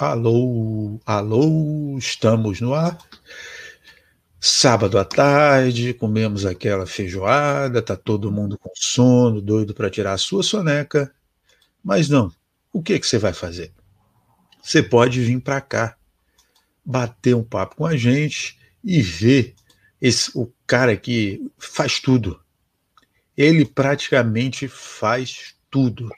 Alô, alô, estamos no ar. Sábado à tarde, comemos aquela feijoada, tá todo mundo com sono, doido para tirar a sua soneca. Mas não, o que que você vai fazer? Você pode vir para cá, bater um papo com a gente e ver esse, o cara que faz tudo. Ele praticamente faz tudo.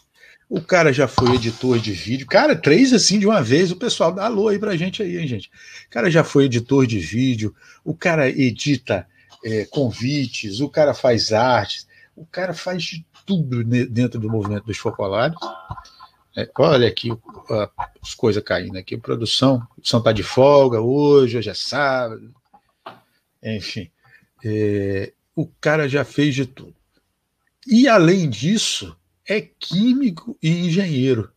O cara já foi editor de vídeo. Cara, três assim de uma vez. O pessoal dá alô aí pra gente aí, hein, gente. O cara já foi editor de vídeo. O cara edita é, convites. O cara faz artes. O cara faz de tudo dentro do movimento dos focolares. É, olha aqui as coisas caindo aqui. Produção, produção tá de folga hoje, hoje é sábado. Enfim, é, o cara já fez de tudo. E além disso, é químico e engenheiro.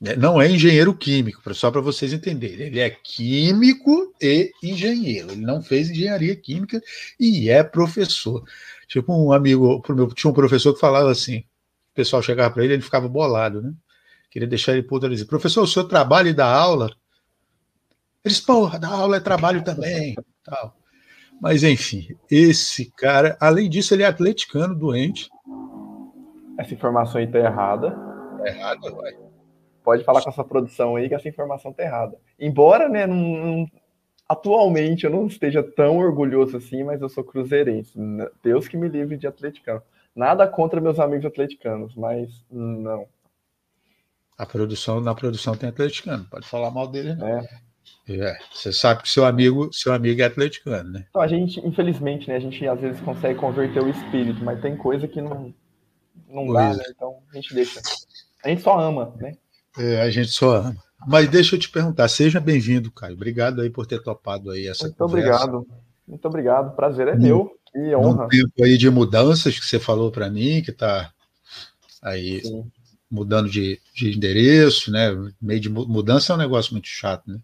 É, não é engenheiro químico, só para vocês entenderem. Ele é químico e engenheiro. Ele não fez engenharia química e é professor. Tipo, um amigo, tinha um professor que falava assim: o pessoal chegava para ele, ele ficava bolado, né? Queria deixar ele puto, ele dizia, professor, o senhor trabalha e dá aula? Eles, porra, dar aula é trabalho também. tal. Mas, enfim, esse cara, além disso, ele é atleticano, doente, essa informação aí tá errada. Tá errada, vai. Pode falar com essa produção aí que essa informação tá errada. Embora, né, não, não, atualmente eu não esteja tão orgulhoso assim, mas eu sou cruzeirense. Deus que me livre de atleticano. Nada contra meus amigos atleticanos, mas não. A produção, na produção tem atleticano, pode falar mal dele, não. É. É, você sabe que seu amigo, seu amigo é atleticano, né? Então, a gente, infelizmente, né, a gente às vezes consegue converter o espírito, mas tem coisa que não, não pois dá, né? Então a gente deixa. A gente só ama, né? É, a gente só ama. Mas deixa eu te perguntar, seja bem-vindo, Caio. Obrigado aí por ter topado aí essa Muito conversa. obrigado. Muito obrigado. Prazer é no, meu. Que honra. Um tempo aí de mudanças que você falou para mim, que está aí Sim. mudando de, de endereço, né? Meio de mudança é um negócio muito chato, né?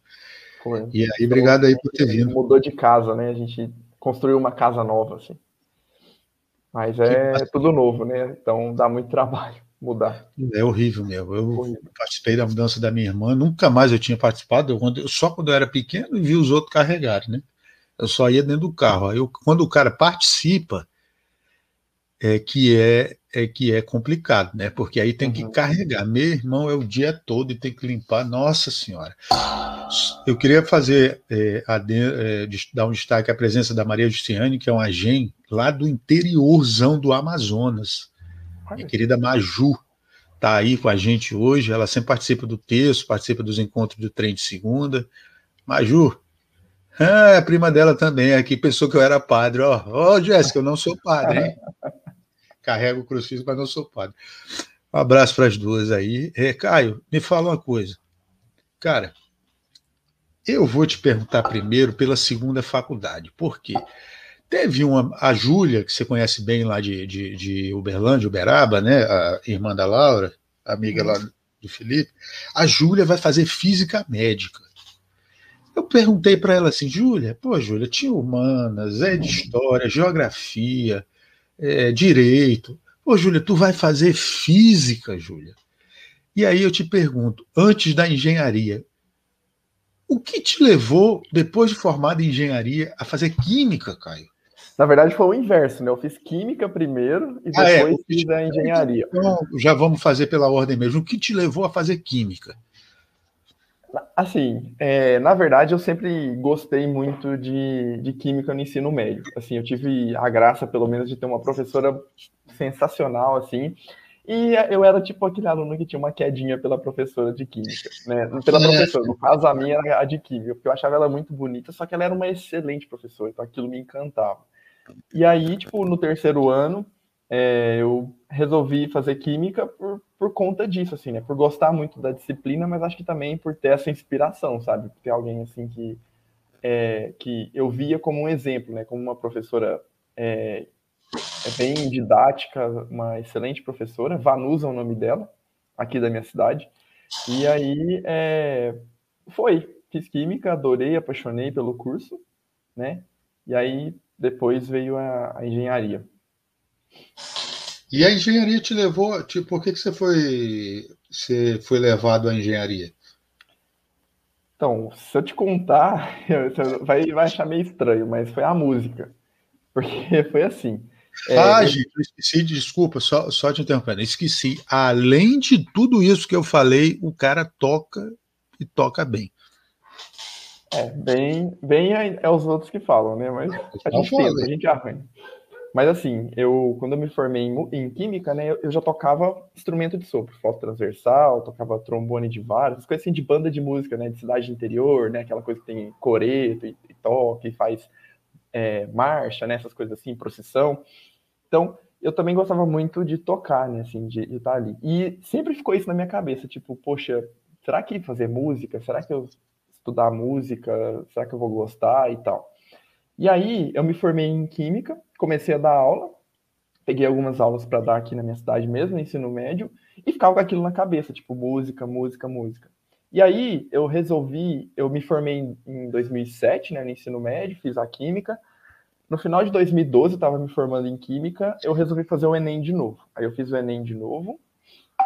Foi. E aí, obrigado aí por ter vindo. Mudou de casa, né? A gente construiu uma casa nova, assim. Mas é tudo novo, né? Então dá muito trabalho mudar. É horrível mesmo. Eu horrível. participei da mudança da minha irmã, nunca mais eu tinha participado, eu, só quando eu era pequeno e vi os outros carregarem, né? Eu só ia dentro do carro. Aí eu, quando o cara participa, é que é, é que é complicado, né? Porque aí tem que uhum. carregar. Meu irmão é o dia todo e tem que limpar. Nossa Senhora. Eu queria fazer é, a, é, dar um destaque à presença da Maria Justiane, que é uma gen lá do interiorzão do Amazonas. Minha querida Maju está aí com a gente hoje. Ela sempre participa do texto, participa dos encontros do trem de segunda. Maju, ah, a prima dela também, aqui pensou que eu era padre. Ó, oh, oh, Jéssica, eu não sou padre, hein? Carrego o crucifixo, mas não sou padre. Um abraço para as duas aí. É, Caio, me fala uma coisa. Cara, eu vou te perguntar primeiro pela segunda faculdade. Por quê? Teve uma, a Júlia, que você conhece bem lá de, de, de Uberlândia, Uberaba, né? A irmã da Laura, amiga lá do Felipe. A Júlia vai fazer física médica. Eu perguntei para ela assim, Júlia, pô, Júlia, tinha humanas, é de história, geografia, é, direito. Pô, Júlia, tu vai fazer física, Júlia? E aí eu te pergunto, antes da engenharia, o que te levou, depois de formado em engenharia, a fazer química, Caio? Na verdade, foi o inverso, né? Eu fiz química primeiro e depois ah, é. fiz a engenharia. Então, já vamos fazer pela ordem mesmo. O que te levou a fazer química? Assim, é, na verdade, eu sempre gostei muito de, de química no ensino médio. Assim, eu tive a graça, pelo menos, de ter uma professora sensacional, assim. E eu era tipo aquele aluno que tinha uma quedinha pela professora de química, né? Pela é. professora, no caso a minha era a de química, porque eu achava ela muito bonita, só que ela era uma excelente professora, então aquilo me encantava. E aí, tipo, no terceiro ano, é, eu resolvi fazer química por, por conta disso, assim, né? Por gostar muito da disciplina, mas acho que também por ter essa inspiração, sabe? Ter alguém, assim, que, é, que eu via como um exemplo, né? Como uma professora é, é bem didática, uma excelente professora, Vanusa é o nome dela, aqui da minha cidade. E aí, é, foi. Fiz química, adorei, apaixonei pelo curso, né? E aí depois veio a, a, engenharia. E a engenharia te levou, tipo, por que, que você foi você foi levado à engenharia? Então, se eu te contar, você vai, vai achar meio estranho, mas foi a música. Porque foi assim. É, ah, gente, eu esqueci, desculpa, só, só te interrompendo. Esqueci. Além de tudo isso que eu falei, o cara toca e toca bem. É, bem, bem é, é os outros que falam, né? Mas a gente tenta, a gente arranha. Mas assim, eu quando eu me formei em, em química, né, eu, já tocava instrumento de sopro, flauta transversal, tocava trombone de várias coisas assim de banda de música, né, de cidade interior, né, aquela coisa que tem coreto e, e toca e faz é, marcha, né, essas coisas assim, procissão. Então, eu também gostava muito de tocar, né, assim, de, de estar ali. E sempre ficou isso na minha cabeça, tipo, poxa, será que fazer música? Será que eu estudar música? Será que eu vou gostar e tal? E aí, eu me formei em química, comecei a dar aula, peguei algumas aulas para dar aqui na minha cidade mesmo, no ensino médio, e ficava com aquilo na cabeça, tipo, música, música, música. E aí, eu resolvi, eu me formei em 2007, né, no ensino médio, fiz a química, no final de 2012, eu estava me formando em Química, eu resolvi fazer o Enem de novo. Aí eu fiz o Enem de novo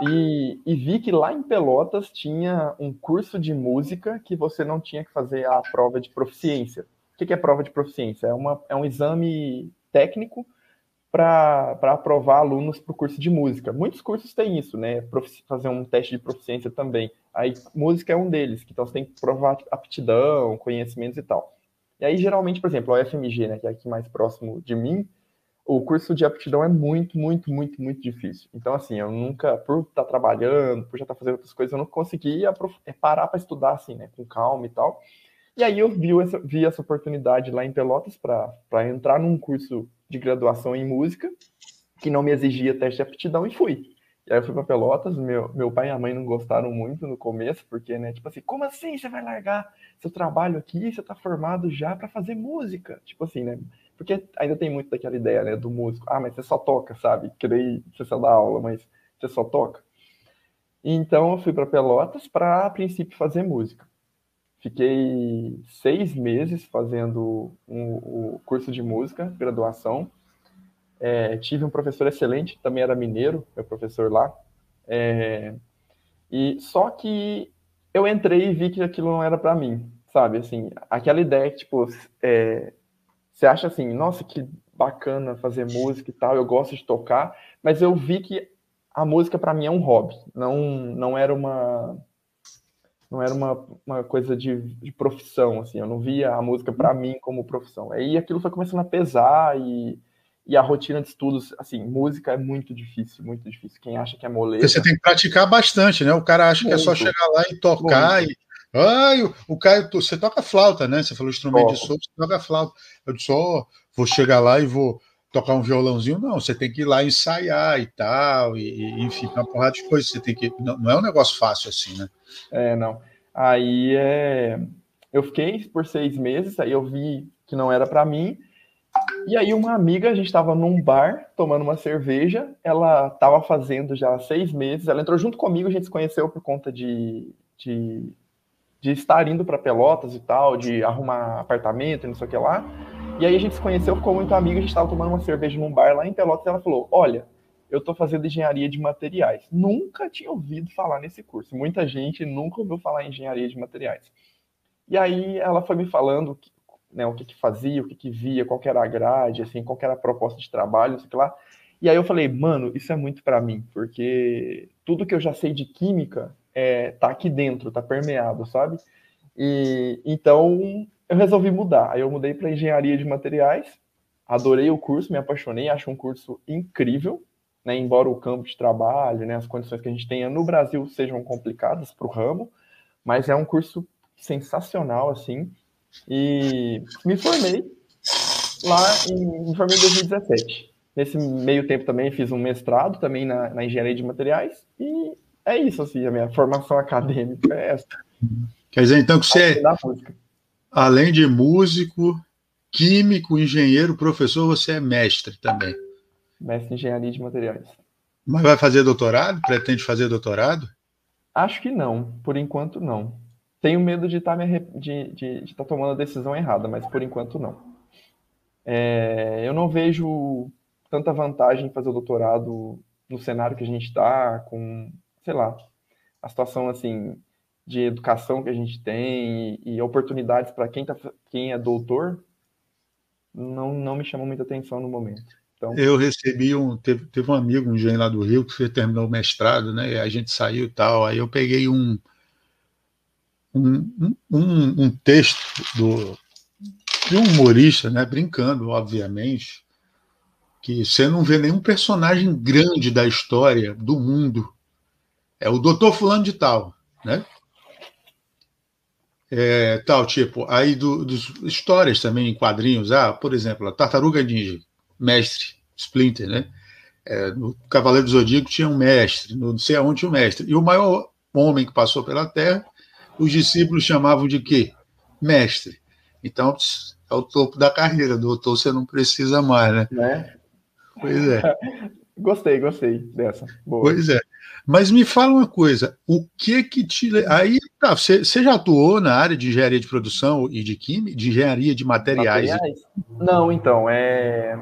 e, e, vi que lá em Pelotas tinha um curso de música que você não tinha que fazer a prova de proficiência. O que é prova de proficiência? É, uma, é um exame técnico para aprovar alunos para o curso de música. Muitos cursos têm isso, né? Fazer um teste de proficiência também. Aí, música é um deles, então você tem que provar aptidão, conhecimentos e tal. E aí, geralmente, por exemplo, a UFMG, né, que é aqui mais próximo de mim, o curso de aptidão é muito, muito, muito, muito difícil. Então, assim, eu nunca, por estar tá trabalhando, por já estar tá fazendo outras coisas, eu não conseguia é, parar para estudar, assim, né, com calma e tal. E aí eu vi essa, vi essa oportunidade lá em Pelotas para entrar num curso de graduação em música, que não me exigia teste de aptidão, e fui. E aí eu fui para Pelotas, meu, meu pai e a mãe não gostaram muito no começo, porque, né, tipo assim, como assim você vai largar seu trabalho aqui, você tá formado já para fazer música? Tipo assim, né? Porque ainda tem muito daquela ideia, né, do músico, ah, mas você só toca, sabe? Que daí você só dá aula, mas você só toca. Então eu fui para Pelotas para, a princípio, fazer música. Fiquei seis meses fazendo o um, um curso de música, graduação, é, tive um professor excelente, também era mineiro, meu professor lá. É, e só que eu entrei e vi que aquilo não era para mim, sabe? Assim, aquela ideia que tipo, é, você acha assim, nossa, que bacana fazer música e tal, eu gosto de tocar, mas eu vi que a música para mim é um hobby, não não era uma não era uma, uma coisa de, de profissão, assim, eu não via a música para mim como profissão. Aí aquilo foi começando a pesar e e a rotina de estudos, assim, música é muito difícil, muito difícil. Quem acha que é moleza... Você tem que praticar bastante, né? O cara acha muito, que é só chegar lá e tocar muito. e... Ai, o, o Caio, você toca flauta, né? Você falou instrumento de sopro, você toca flauta. Eu só vou chegar lá e vou tocar um violãozinho, não, você tem que ir lá ensaiar e tal, e, enfim, uma porrada de coisas, você tem que, não, não, é um negócio fácil assim, né? É, não. Aí é, eu fiquei por seis meses, aí eu vi que não era para mim, e aí uma amiga, a gente estava num bar tomando uma cerveja, ela estava fazendo já seis meses, ela entrou junto comigo, a gente se conheceu por conta de, de, de estar indo para Pelotas e tal, de arrumar apartamento e não sei o que lá. E aí a gente se conheceu, ficou muito amigo, a gente estava tomando uma cerveja num bar lá em Pelotas e ela falou, olha, eu estou fazendo engenharia de materiais. Nunca tinha ouvido falar nesse curso. Muita gente nunca ouviu falar em engenharia de materiais. E aí ela foi me falando né, o que, que fazia, o que, que via, qual que era a grade, assim, qual que era a proposta de trabalho, sei lá. E aí eu falei, mano, isso é muito para mim, porque tudo que eu já sei de química é, tá aqui dentro, tá permeado, sabe? E então eu resolvi mudar. Aí eu mudei para engenharia de materiais, adorei o curso, me apaixonei, acho um curso incrível, né? Embora o campo de trabalho, né, as condições que a gente tenha no Brasil sejam complicadas para o ramo, mas é um curso sensacional, assim. E me formei lá em, me formei em 2017. Nesse meio tempo também fiz um mestrado também na, na engenharia de materiais e é isso assim, a minha formação acadêmica é essa. Quer dizer então que você além de músico, químico, engenheiro, professor, você é mestre também. Mestre em engenharia de materiais. Mas vai fazer doutorado? Pretende fazer doutorado? Acho que não, por enquanto não. Tenho medo de tá estar tá tomando a decisão errada, mas por enquanto não. É, eu não vejo tanta vantagem em fazer o doutorado no cenário que a gente está, com, sei lá, a situação assim de educação que a gente tem e, e oportunidades para quem, tá, quem é doutor, não, não me chamou muita atenção no momento. Então... Eu recebi um. Teve, teve um amigo, um engenheiro lá do Rio, que terminou o mestrado, né? A gente saiu e tal. Aí eu peguei um. Um, um, um texto do, de um humorista, né? Brincando, obviamente, que você não vê nenhum personagem grande da história do mundo. É o doutor Fulano de Tal, né? É, tal, tipo, aí do, dos histórias também em quadrinhos, ah, por exemplo, a Tartaruga Ninja, mestre, Splinter, né? É, no Cavaleiro do Zodíaco tinha um mestre, no não sei aonde tinha um mestre. E o maior homem que passou pela Terra, os discípulos chamavam de quê? Mestre. Então, é o topo da carreira, doutor, você não precisa mais, né? né? Pois é. gostei, gostei dessa. Boa. Pois é. Mas me fala uma coisa, o que que te aí tá, você, você já atuou na área de engenharia de produção e de química, de engenharia de materiais? materiais? Não, então é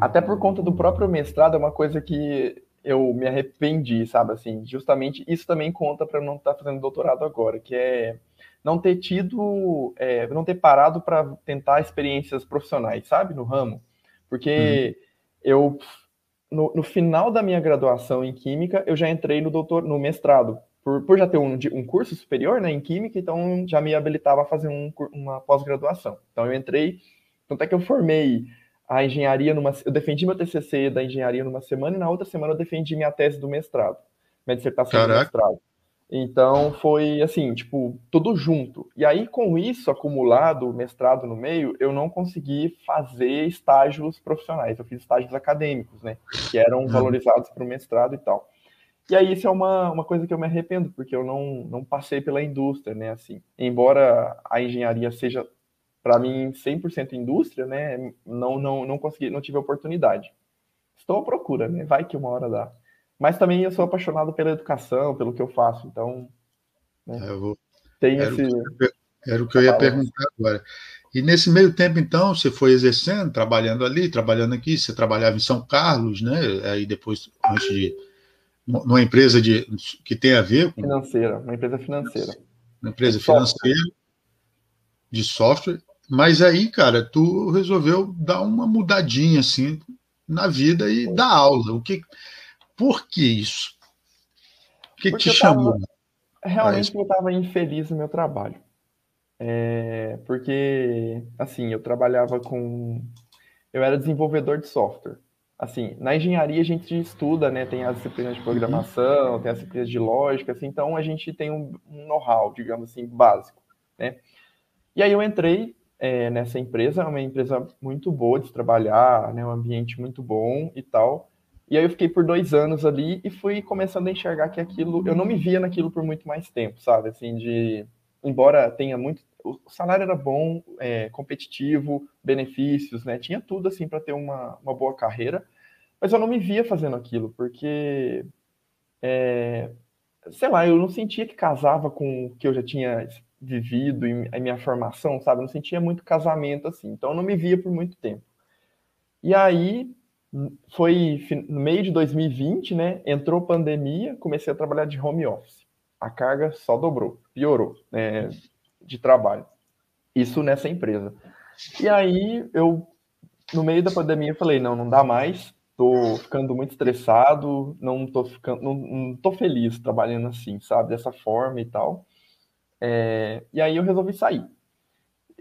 até por conta do próprio mestrado é uma coisa que eu me arrependi, sabe assim, justamente isso também conta para não estar tá fazendo doutorado agora, que é não ter tido, é, não ter parado para tentar experiências profissionais, sabe, no ramo, porque uhum. eu no, no, final da minha graduação em Química, eu já entrei no doutor, no mestrado. Por, por já ter um, um curso superior né, em Química, então já me habilitava a fazer um, uma pós-graduação. Então eu entrei, tanto é que eu formei a engenharia numa. Eu defendi meu TCC da engenharia numa semana e na outra semana eu defendi minha tese do mestrado, minha dissertação Caraca. do mestrado. Então foi assim, tipo, tudo junto. E aí, com isso acumulado, mestrado no meio, eu não consegui fazer estágios profissionais. Eu fiz estágios acadêmicos, né? Que eram uhum. valorizados para o mestrado e tal. E aí, isso é uma, uma coisa que eu me arrependo, porque eu não, não passei pela indústria, né? Assim, embora a engenharia seja, para mim, 100% indústria, né? Não, não, não consegui, não tive oportunidade. Estou à procura, né? Vai que uma hora dá. Mas também eu sou apaixonado pela educação, pelo que eu faço, então. Né, é, vou... tem era esse. O eu... Era o que eu ia perguntar agora. E nesse meio tempo, então, você foi exercendo, trabalhando ali, trabalhando aqui, você trabalhava em São Carlos, né? Aí depois, antes de. numa empresa de, que tem a ver com. Financeira, uma empresa financeira. Uma empresa de financeira, software. de software. Mas aí, cara, tu resolveu dar uma mudadinha, assim, na vida e dar aula. O que por que isso? O que, que te chamou? Tava, realmente eu estava infeliz no meu trabalho. É, porque, assim, eu trabalhava com. Eu era desenvolvedor de software. Assim, na engenharia a gente estuda, né? Tem as disciplinas de programação, uhum. tem as disciplinas de lógica, assim, então a gente tem um, um know-how, digamos assim, básico, né? E aí eu entrei é, nessa empresa, uma empresa muito boa de trabalhar, né? Um ambiente muito bom e tal. E aí eu fiquei por dois anos ali e fui começando a enxergar que aquilo, eu não me via naquilo por muito mais tempo, sabe? Assim, de, embora tenha muito, o salário era bom, é, competitivo, benefícios, né? Tinha tudo assim para ter uma, uma boa carreira, mas eu não me via fazendo aquilo, porque, é, sei lá, eu não sentia que casava com o que eu já tinha vivido e a minha formação, sabe? Eu não sentia muito casamento assim, então eu não me via por muito tempo. E aí foi no meio de 2020, né? Entrou pandemia, comecei a trabalhar de home office. A carga só dobrou, piorou, né, de trabalho. Isso nessa empresa. E aí eu, no meio da pandemia, falei, não, não dá mais. Tô ficando muito estressado, não tô ficando, não, não tô feliz trabalhando assim, sabe, dessa forma e tal. É, e aí eu resolvi sair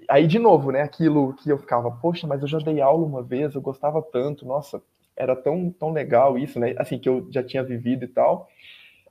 aí, de novo, né, aquilo que eu ficava, poxa, mas eu já dei aula uma vez, eu gostava tanto, nossa, era tão, tão legal isso, né, assim, que eu já tinha vivido e tal,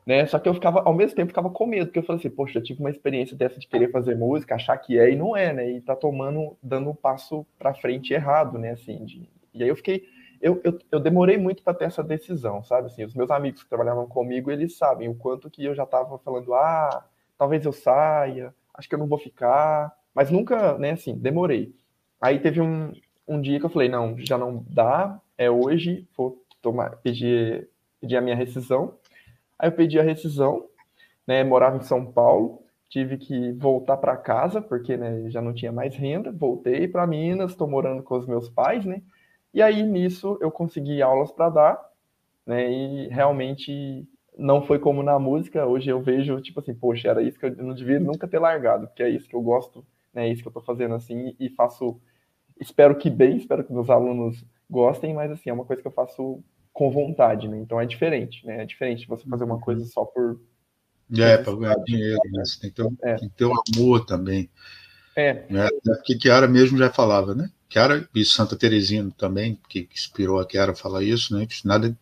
né, só que eu ficava, ao mesmo tempo, ficava com medo, porque eu falei assim, poxa, eu tive uma experiência dessa de querer fazer música, achar que é e não é, né, e tá tomando, dando um passo para frente errado, né, assim, de, e aí eu fiquei, eu, eu, eu demorei muito para ter essa decisão, sabe, assim, os meus amigos que trabalhavam comigo, eles sabem o quanto que eu já tava falando, ah, talvez eu saia, acho que eu não vou ficar, mas nunca, né, assim, demorei. Aí teve um, um dia que eu falei, não, já não dá, é hoje, vou tomar, pedir, pedir a minha rescisão. Aí eu pedi a rescisão, né, morava em São Paulo, tive que voltar para casa, porque né, já não tinha mais renda, voltei para Minas, estou morando com os meus pais, né, e aí nisso eu consegui aulas para dar, né, e realmente não foi como na música, hoje eu vejo, tipo assim, poxa, era isso que eu não devia nunca ter largado, porque é isso que eu gosto, é isso que eu tô fazendo assim, e faço, espero que bem, espero que meus alunos gostem, mas assim, é uma coisa que eu faço com vontade, né, então é diferente, né, é diferente você fazer uma coisa só por... É, para ganhar dinheiro, né, você tem que, ter, é. tem que ter um amor também. É. Né? Porque Kiara mesmo já falava, né, Kiara e Santa Teresina também, que inspirou a Kiara a falar isso, né, que nada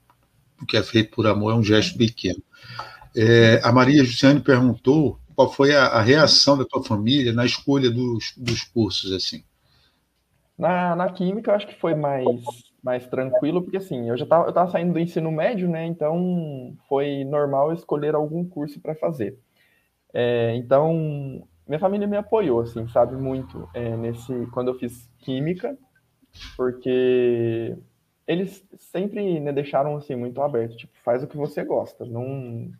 que é feito por amor é um gesto pequeno. É, a Maria Jussiane perguntou qual foi a, a, reação da tua família na escolha dos, dos cursos, assim. Na, na química, eu acho que foi mais, mais tranquilo, porque assim, eu já estava eu tava saindo do ensino médio, né? Então foi normal escolher algum curso para fazer. É, então, minha família me apoiou, assim, sabe, muito é, nesse quando eu fiz química, porque eles sempre né, deixaram assim muito aberto, tipo, faz o que você gosta, não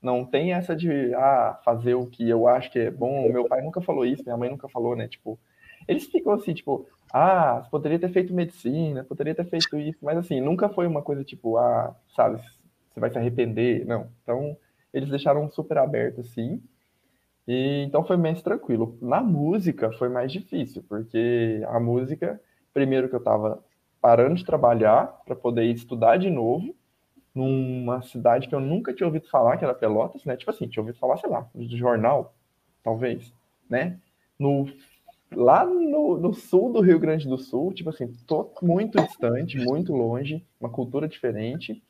não tem essa de ah, fazer o que eu acho que é bom. Meu pai nunca falou isso, minha mãe nunca falou, né? Tipo, eles ficam assim, tipo, ah, poderia ter feito medicina, poderia ter feito isso, mas assim, nunca foi uma coisa tipo, ah, sabe, você vai se arrepender, não. Então, eles deixaram super aberto assim. E então foi mais tranquilo. Na música foi mais difícil, porque a música, primeiro que eu tava parando de trabalhar para poder estudar de novo numa cidade que eu nunca tinha ouvido falar, que era Pelotas, né? Tipo assim, tinha ouvido falar, sei lá, do jornal, talvez, né? No, lá no, no, sul do Rio Grande do Sul, tipo assim, tô muito distante, muito longe, uma cultura diferente.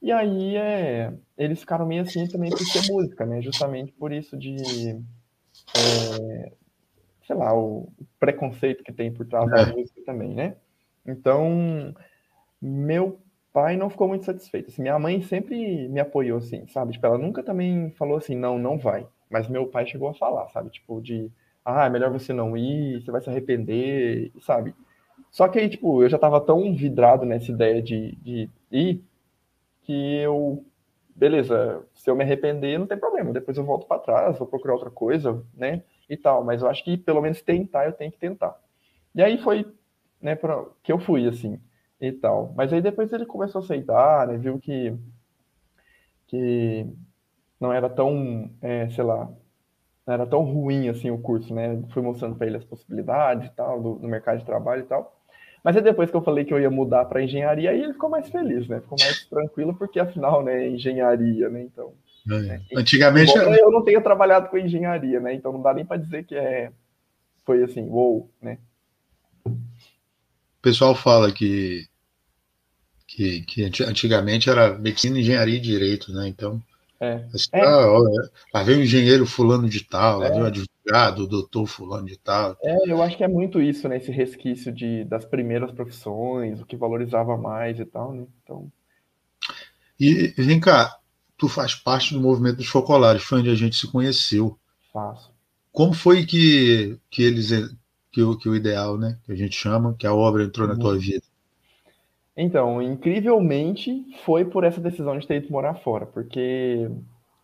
E aí é, eles ficaram meio assim também por ser música, né? Justamente por isso de, é, sei lá, o preconceito que tem por trás da é. música também, né? Então, meu pai não ficou muito satisfeito. Assim, minha mãe sempre me apoiou, assim, sabe? Tipo, ela nunca também falou assim, não, não vai. Mas meu pai chegou a falar, sabe? Tipo, de, ah, é melhor você não ir, você vai se arrepender, sabe? Só que aí, tipo, eu já tava tão vidrado nessa ideia de, de ir, que eu, beleza, se eu me arrepender, não tem problema, depois eu volto para trás, vou procurar outra coisa, né? E tal, mas eu acho que pelo menos tentar, eu tenho que tentar. E aí foi né, pra, que eu fui, assim, e tal. Mas aí depois ele começou a aceitar, né, viu que, que não era tão, é, sei lá, não era tão ruim, assim, o curso, né, fui mostrando para ele as possibilidades e tal, do, do mercado de trabalho e tal. Mas aí depois que eu falei que eu ia mudar para engenharia, aí ele ficou mais feliz, né? Ficou mais tranquilo, porque afinal, né, engenharia, né? Então. É. Né? Antigamente. eu não tenho trabalhado com engenharia, né? Então não dá nem para dizer que é. Foi assim, uou, né? O pessoal fala que, que, que antigamente era medicina, engenharia e direito, né? Então, é. Assim, é. Ah, lá vem o engenheiro fulano de tal, é. lá vem o advogado, o doutor fulano de tal. É, eu acho que é muito isso, né? Esse resquício de, das primeiras profissões, o que valorizava mais e tal, né? Então... E vem cá, tu faz parte do movimento dos focolares, foi onde a gente se conheceu. Faço. Como foi que, que eles que o, que o ideal, né? Que a gente chama, que a obra entrou na tua uhum. vida? Então, incrivelmente, foi por essa decisão de ter ido morar fora, porque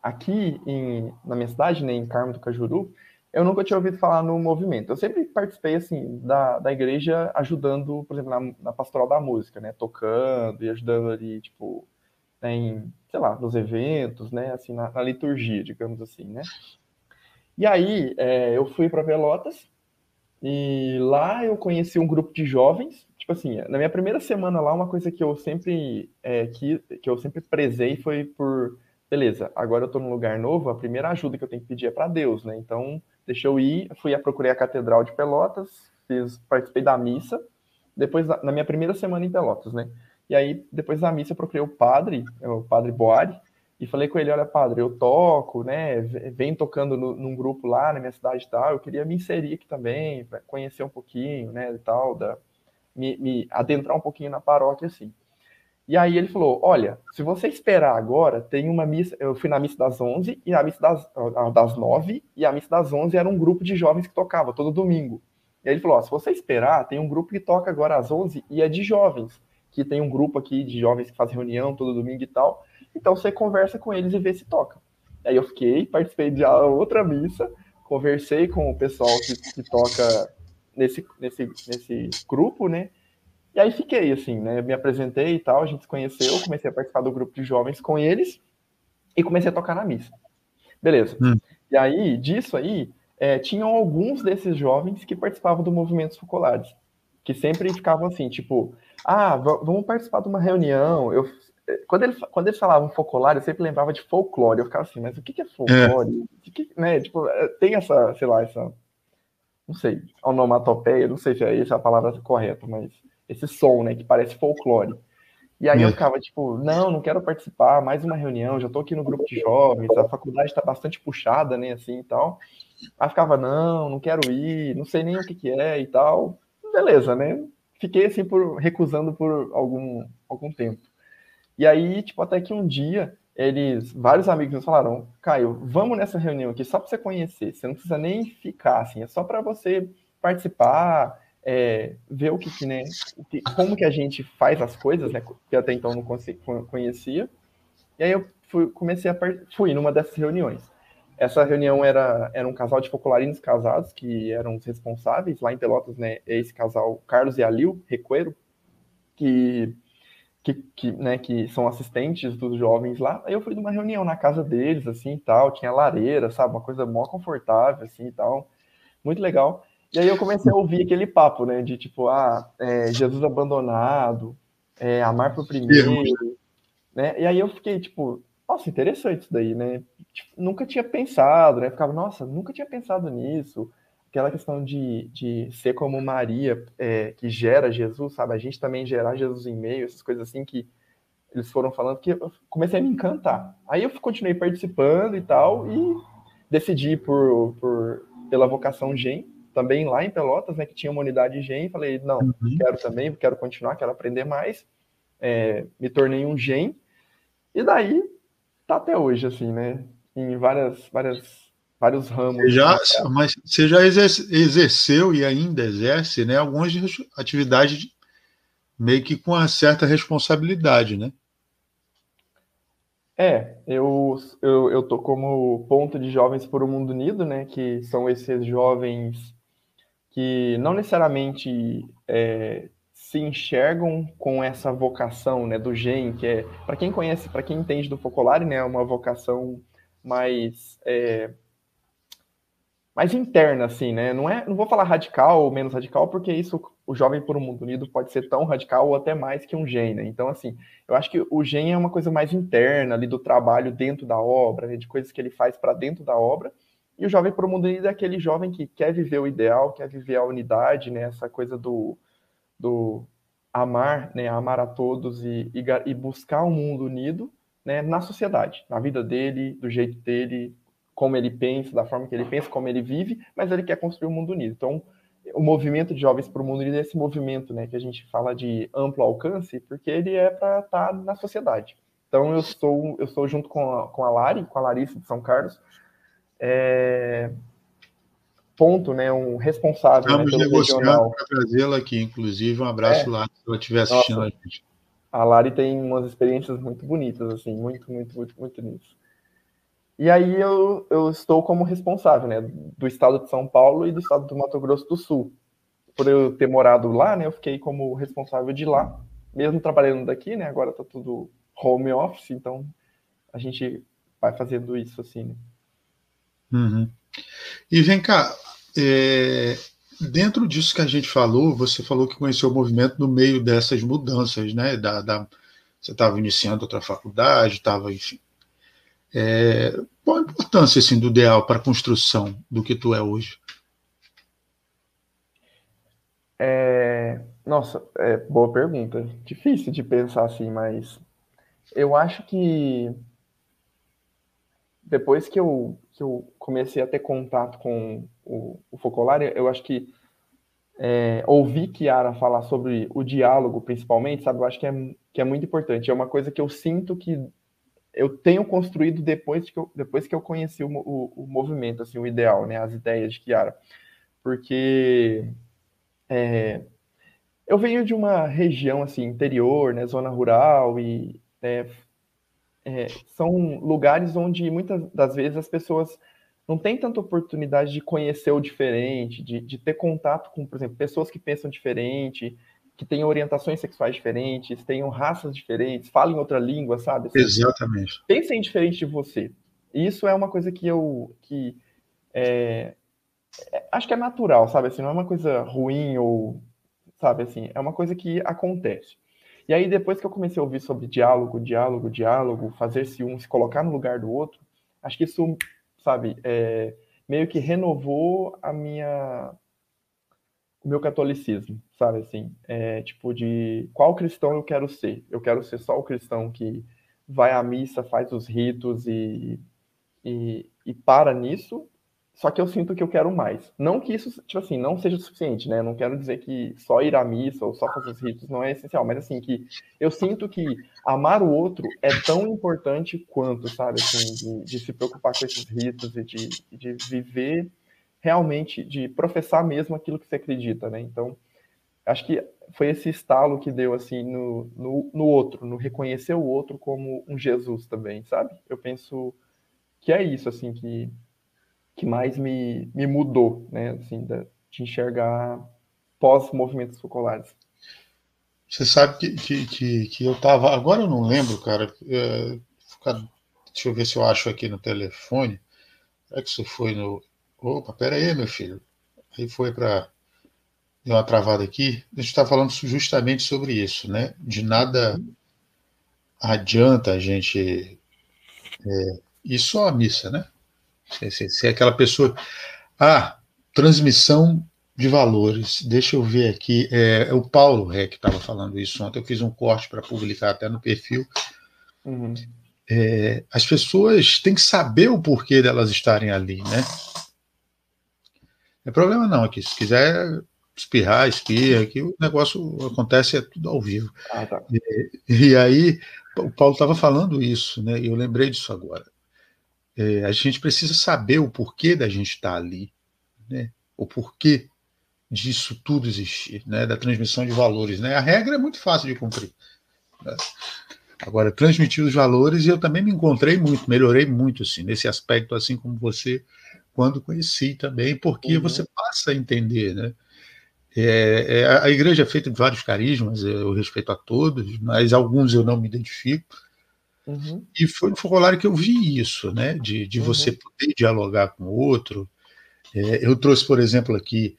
aqui em, na minha cidade, né, em Carmo do Cajuru, eu nunca tinha ouvido falar no movimento. Eu sempre participei, assim, da, da igreja ajudando, por exemplo, na, na pastoral da música, né, tocando e ajudando ali, tipo, né, em, sei lá, nos eventos, né, assim, na, na liturgia, digamos assim, né. E aí, é, eu fui para Pelotas, e lá eu conheci um grupo de jovens. Tipo assim, na minha primeira semana lá, uma coisa que eu sempre é, que, que eu sempre prezei foi por beleza, agora eu tô num lugar novo, a primeira ajuda que eu tenho que pedir é para Deus, né? Então, deixa eu ir, fui a procurei a Catedral de Pelotas, fiz, participei da missa, depois na minha primeira semana em Pelotas, né? E aí, depois da missa, eu procurei o padre, o padre Boari, e falei com ele, olha, padre, eu toco, né, venho tocando no, num grupo lá na minha cidade e tal, eu queria me inserir aqui também, conhecer um pouquinho, né, e tal, da, me, me, adentrar um pouquinho na paróquia, assim. E aí ele falou, olha, se você esperar agora, tem uma missa, eu fui na missa das 11 e a missa das, das 9, e a missa das 11 era um grupo de jovens que tocava todo domingo. E aí ele falou, se você esperar, tem um grupo que toca agora às 11 e é de jovens, que tem um grupo aqui de jovens que faz reunião todo domingo e tal, então você conversa com eles e vê se toca. Aí eu fiquei, participei de outra missa, conversei com o pessoal que, que toca nesse, nesse, nesse grupo, né? E aí fiquei, assim, né? Me apresentei e tal, a gente se conheceu, comecei a participar do grupo de jovens com eles. e comecei a tocar na missa. Beleza. Hum. E aí, disso aí, é, tinham alguns desses jovens que participavam do movimento focolares, que sempre ficavam assim, tipo, ah, vamos participar de uma reunião. Eu, é, quando, ele, quando eles falavam focolar, eu sempre lembrava de folclore. Eu ficava assim, mas o que, é folclore? É. Que, né, tipo, é, tem essa, sei lá, essa, não sei, onomatopeia, não sei se é essa a palavra correta, mas esse som, né, que parece folclore. E aí eu ficava tipo, não, não quero participar, mais uma reunião, já tô aqui no grupo de jovens, a faculdade está bastante puxada, né, assim e tal. Aí ficava, não, não quero ir, não sei nem o que que é e tal. Beleza, né? Fiquei assim por recusando por algum algum tempo. E aí, tipo, até que um dia eles, vários amigos me falaram, Caio, vamos nessa reunião aqui só para você conhecer, você não precisa nem ficar assim, é só para você participar, é, ver o que, que né, o que, como que a gente faz as coisas, né, que até então não conhecia. E aí eu fui, comecei a fui numa dessas reuniões. Essa reunião era, era um casal de focolarinos casados que eram os responsáveis lá em Pelotas, né? Esse casal, Carlos e Alil Recuero, que, que, que, né, que são assistentes dos jovens lá. Aí eu fui numa reunião na casa deles, assim e tal. Tinha lareira, sabe? Uma coisa mó confortável, assim e tal. Muito legal. E aí eu comecei a ouvir aquele papo, né? De tipo, ah, é, Jesus abandonado, é, amar por primeiro, né? E aí eu fiquei, tipo, nossa, interessante isso daí, né? Tipo, nunca tinha pensado, né? Ficava, nossa, nunca tinha pensado nisso. Aquela questão de, de ser como Maria, é, que gera Jesus, sabe? A gente também gerar Jesus em meio, essas coisas assim que eles foram falando, que eu comecei a me encantar. Aí eu continuei participando e tal, e decidi por, por pela vocação GEM, também lá em Pelotas, né, que tinha uma unidade GEM, falei, não, uhum. quero também, quero continuar, quero aprender mais, é, me tornei um GEM, e daí tá até hoje, assim, né, em várias, várias, vários ramos. Já, mas você já exerceu e ainda exerce, né, algumas atividades meio que com uma certa responsabilidade, né? É, eu, eu, eu tô como ponto de jovens por um mundo unido, né? Que são esses jovens que não necessariamente é, se enxergam com essa vocação né, do GEM, que é, para quem conhece, para quem entende do Focolare, né, é uma vocação mais, é, mais interna, assim, né? Não, é, não vou falar radical ou menos radical, porque isso, o Jovem por um Mundo Unido pode ser tão radical ou até mais que um GEM, né? Então, assim, eu acho que o GEM é uma coisa mais interna ali do trabalho dentro da obra, né, de coisas que ele faz para dentro da obra, e o jovem para o mundo unido é aquele jovem que quer viver o ideal, quer viver a unidade, né? Essa coisa do, do amar, né? Amar a todos e, e, e buscar um mundo unido, né? Na sociedade, na vida dele, do jeito dele, como ele pensa, da forma que ele pensa, como ele vive, mas ele quer construir um mundo unido. Então, o movimento de jovens para o mundo unido é esse movimento, né? Que a gente fala de amplo alcance, porque ele é para estar tá na sociedade. Então, eu sou eu sou junto com a, com a Lari, com a Larissa de São Carlos é, ponto, né, um responsável Estamos né, negociando para trazê-la aqui, inclusive, um abraço é. lá, se ela estiver assistindo Nossa, a gente. A Lari tem umas experiências muito bonitas, assim, muito, muito, muito, muito nisso. E aí eu, eu estou como responsável, né, do estado de São Paulo e do estado do Mato Grosso do Sul. Por eu ter morado lá, né, eu fiquei como responsável de lá, mesmo trabalhando daqui, né, agora tá tudo home office, então a gente vai fazendo isso assim, né. Uhum. E vem cá, é, dentro disso que a gente falou, você falou que conheceu o movimento no meio dessas mudanças, né? Da, da você estava iniciando outra faculdade, estava, enfim. É, qual a importância assim, do ideal para a construção do que tu é hoje? É, nossa, é, boa pergunta. Difícil de pensar assim, mas eu acho que depois que eu, que eu comecei a ter contato com o, o Focolare, eu acho que é, ouvir Kiara falar sobre o diálogo, principalmente, sabe, eu acho que é, que é muito importante. É uma coisa que eu sinto que eu tenho construído depois que eu, depois que eu conheci o, o, o movimento, assim, o ideal, né, as ideias de Kiara. Porque é, eu venho de uma região, assim, interior, né, zona rural, e é, é, são lugares onde muitas das vezes as pessoas não têm tanta oportunidade de conhecer o diferente, de, de ter contato com, por exemplo, pessoas que pensam diferente, que tenham orientações sexuais diferentes, tenham raças diferentes, falem outra língua, sabe? Assim, Exatamente. Pensem diferente de você. Isso é uma coisa que eu que é, acho que é natural, sabe? Assim, não é uma coisa ruim ou sabe assim, é uma coisa que acontece. E aí depois que eu comecei a ouvir sobre diálogo, diálogo, diálogo, fazer-se um, se colocar no lugar do outro, acho que isso, sabe, é, meio que renovou a minha o meu catolicismo, sabe assim? É, tipo, de qual cristão eu quero ser? Eu quero ser só o cristão que vai à missa, faz os ritos e, e, e para nisso, só que eu sinto que eu quero mais. Não que isso, tipo assim, não seja suficiente, né? Não quero dizer que só ir à missa ou só fazer os ritos não é essencial, mas assim, que eu sinto que amar o outro é tão importante quanto, sabe? Assim, de, de se preocupar com esses ritos e de, de viver realmente de professar mesmo aquilo que você acredita, né? Então, acho que foi esse estalo que deu assim no, no, no, outro, no reconhecer o outro como um Jesus também, sabe? Eu penso que é isso assim que que mais me, me mudou, né? Assim, de, enxergar pós movimentos focolares. Você sabe que, que, que, que, eu tava. Agora eu não lembro, cara. É, deixa eu ver se eu acho aqui no telefone. É que isso foi no. Opa, pera aí, meu filho. Aí foi para. Deu uma travada aqui. A gente está falando justamente sobre isso, né? De nada adianta a gente é, ir só a missa, né? Se, se é aquela pessoa. Ah, transmissão de valores. Deixa eu ver aqui. É, é o Paulo que estava falando isso ontem. Eu fiz um corte para publicar até no perfil. Uhum. É, as pessoas têm que saber o porquê delas estarem ali, né? Não é problema não aqui. Se quiser espirrar, espirra, que o negócio acontece é tudo ao vivo. Ah, tá. e, e, aí o Paulo estava falando isso, né? E eu lembrei disso agora. É, a gente precisa saber o porquê da gente estar tá ali, né? O porquê disso tudo existir, né? Da transmissão de valores, né? A regra é muito fácil de cumprir. Né? Agora, transmitir os valores, eu também me encontrei muito, melhorei muito, assim, nesse aspecto, assim como você, quando conheci também, porque uhum. você passa a entender, né? É, é, a igreja é feita de vários carismas, eu respeito a todos, mas alguns eu não me identifico. Uhum. E foi no Focolário que eu vi isso, né? De, de uhum. você poder dialogar com o outro. É, eu trouxe, por exemplo, aqui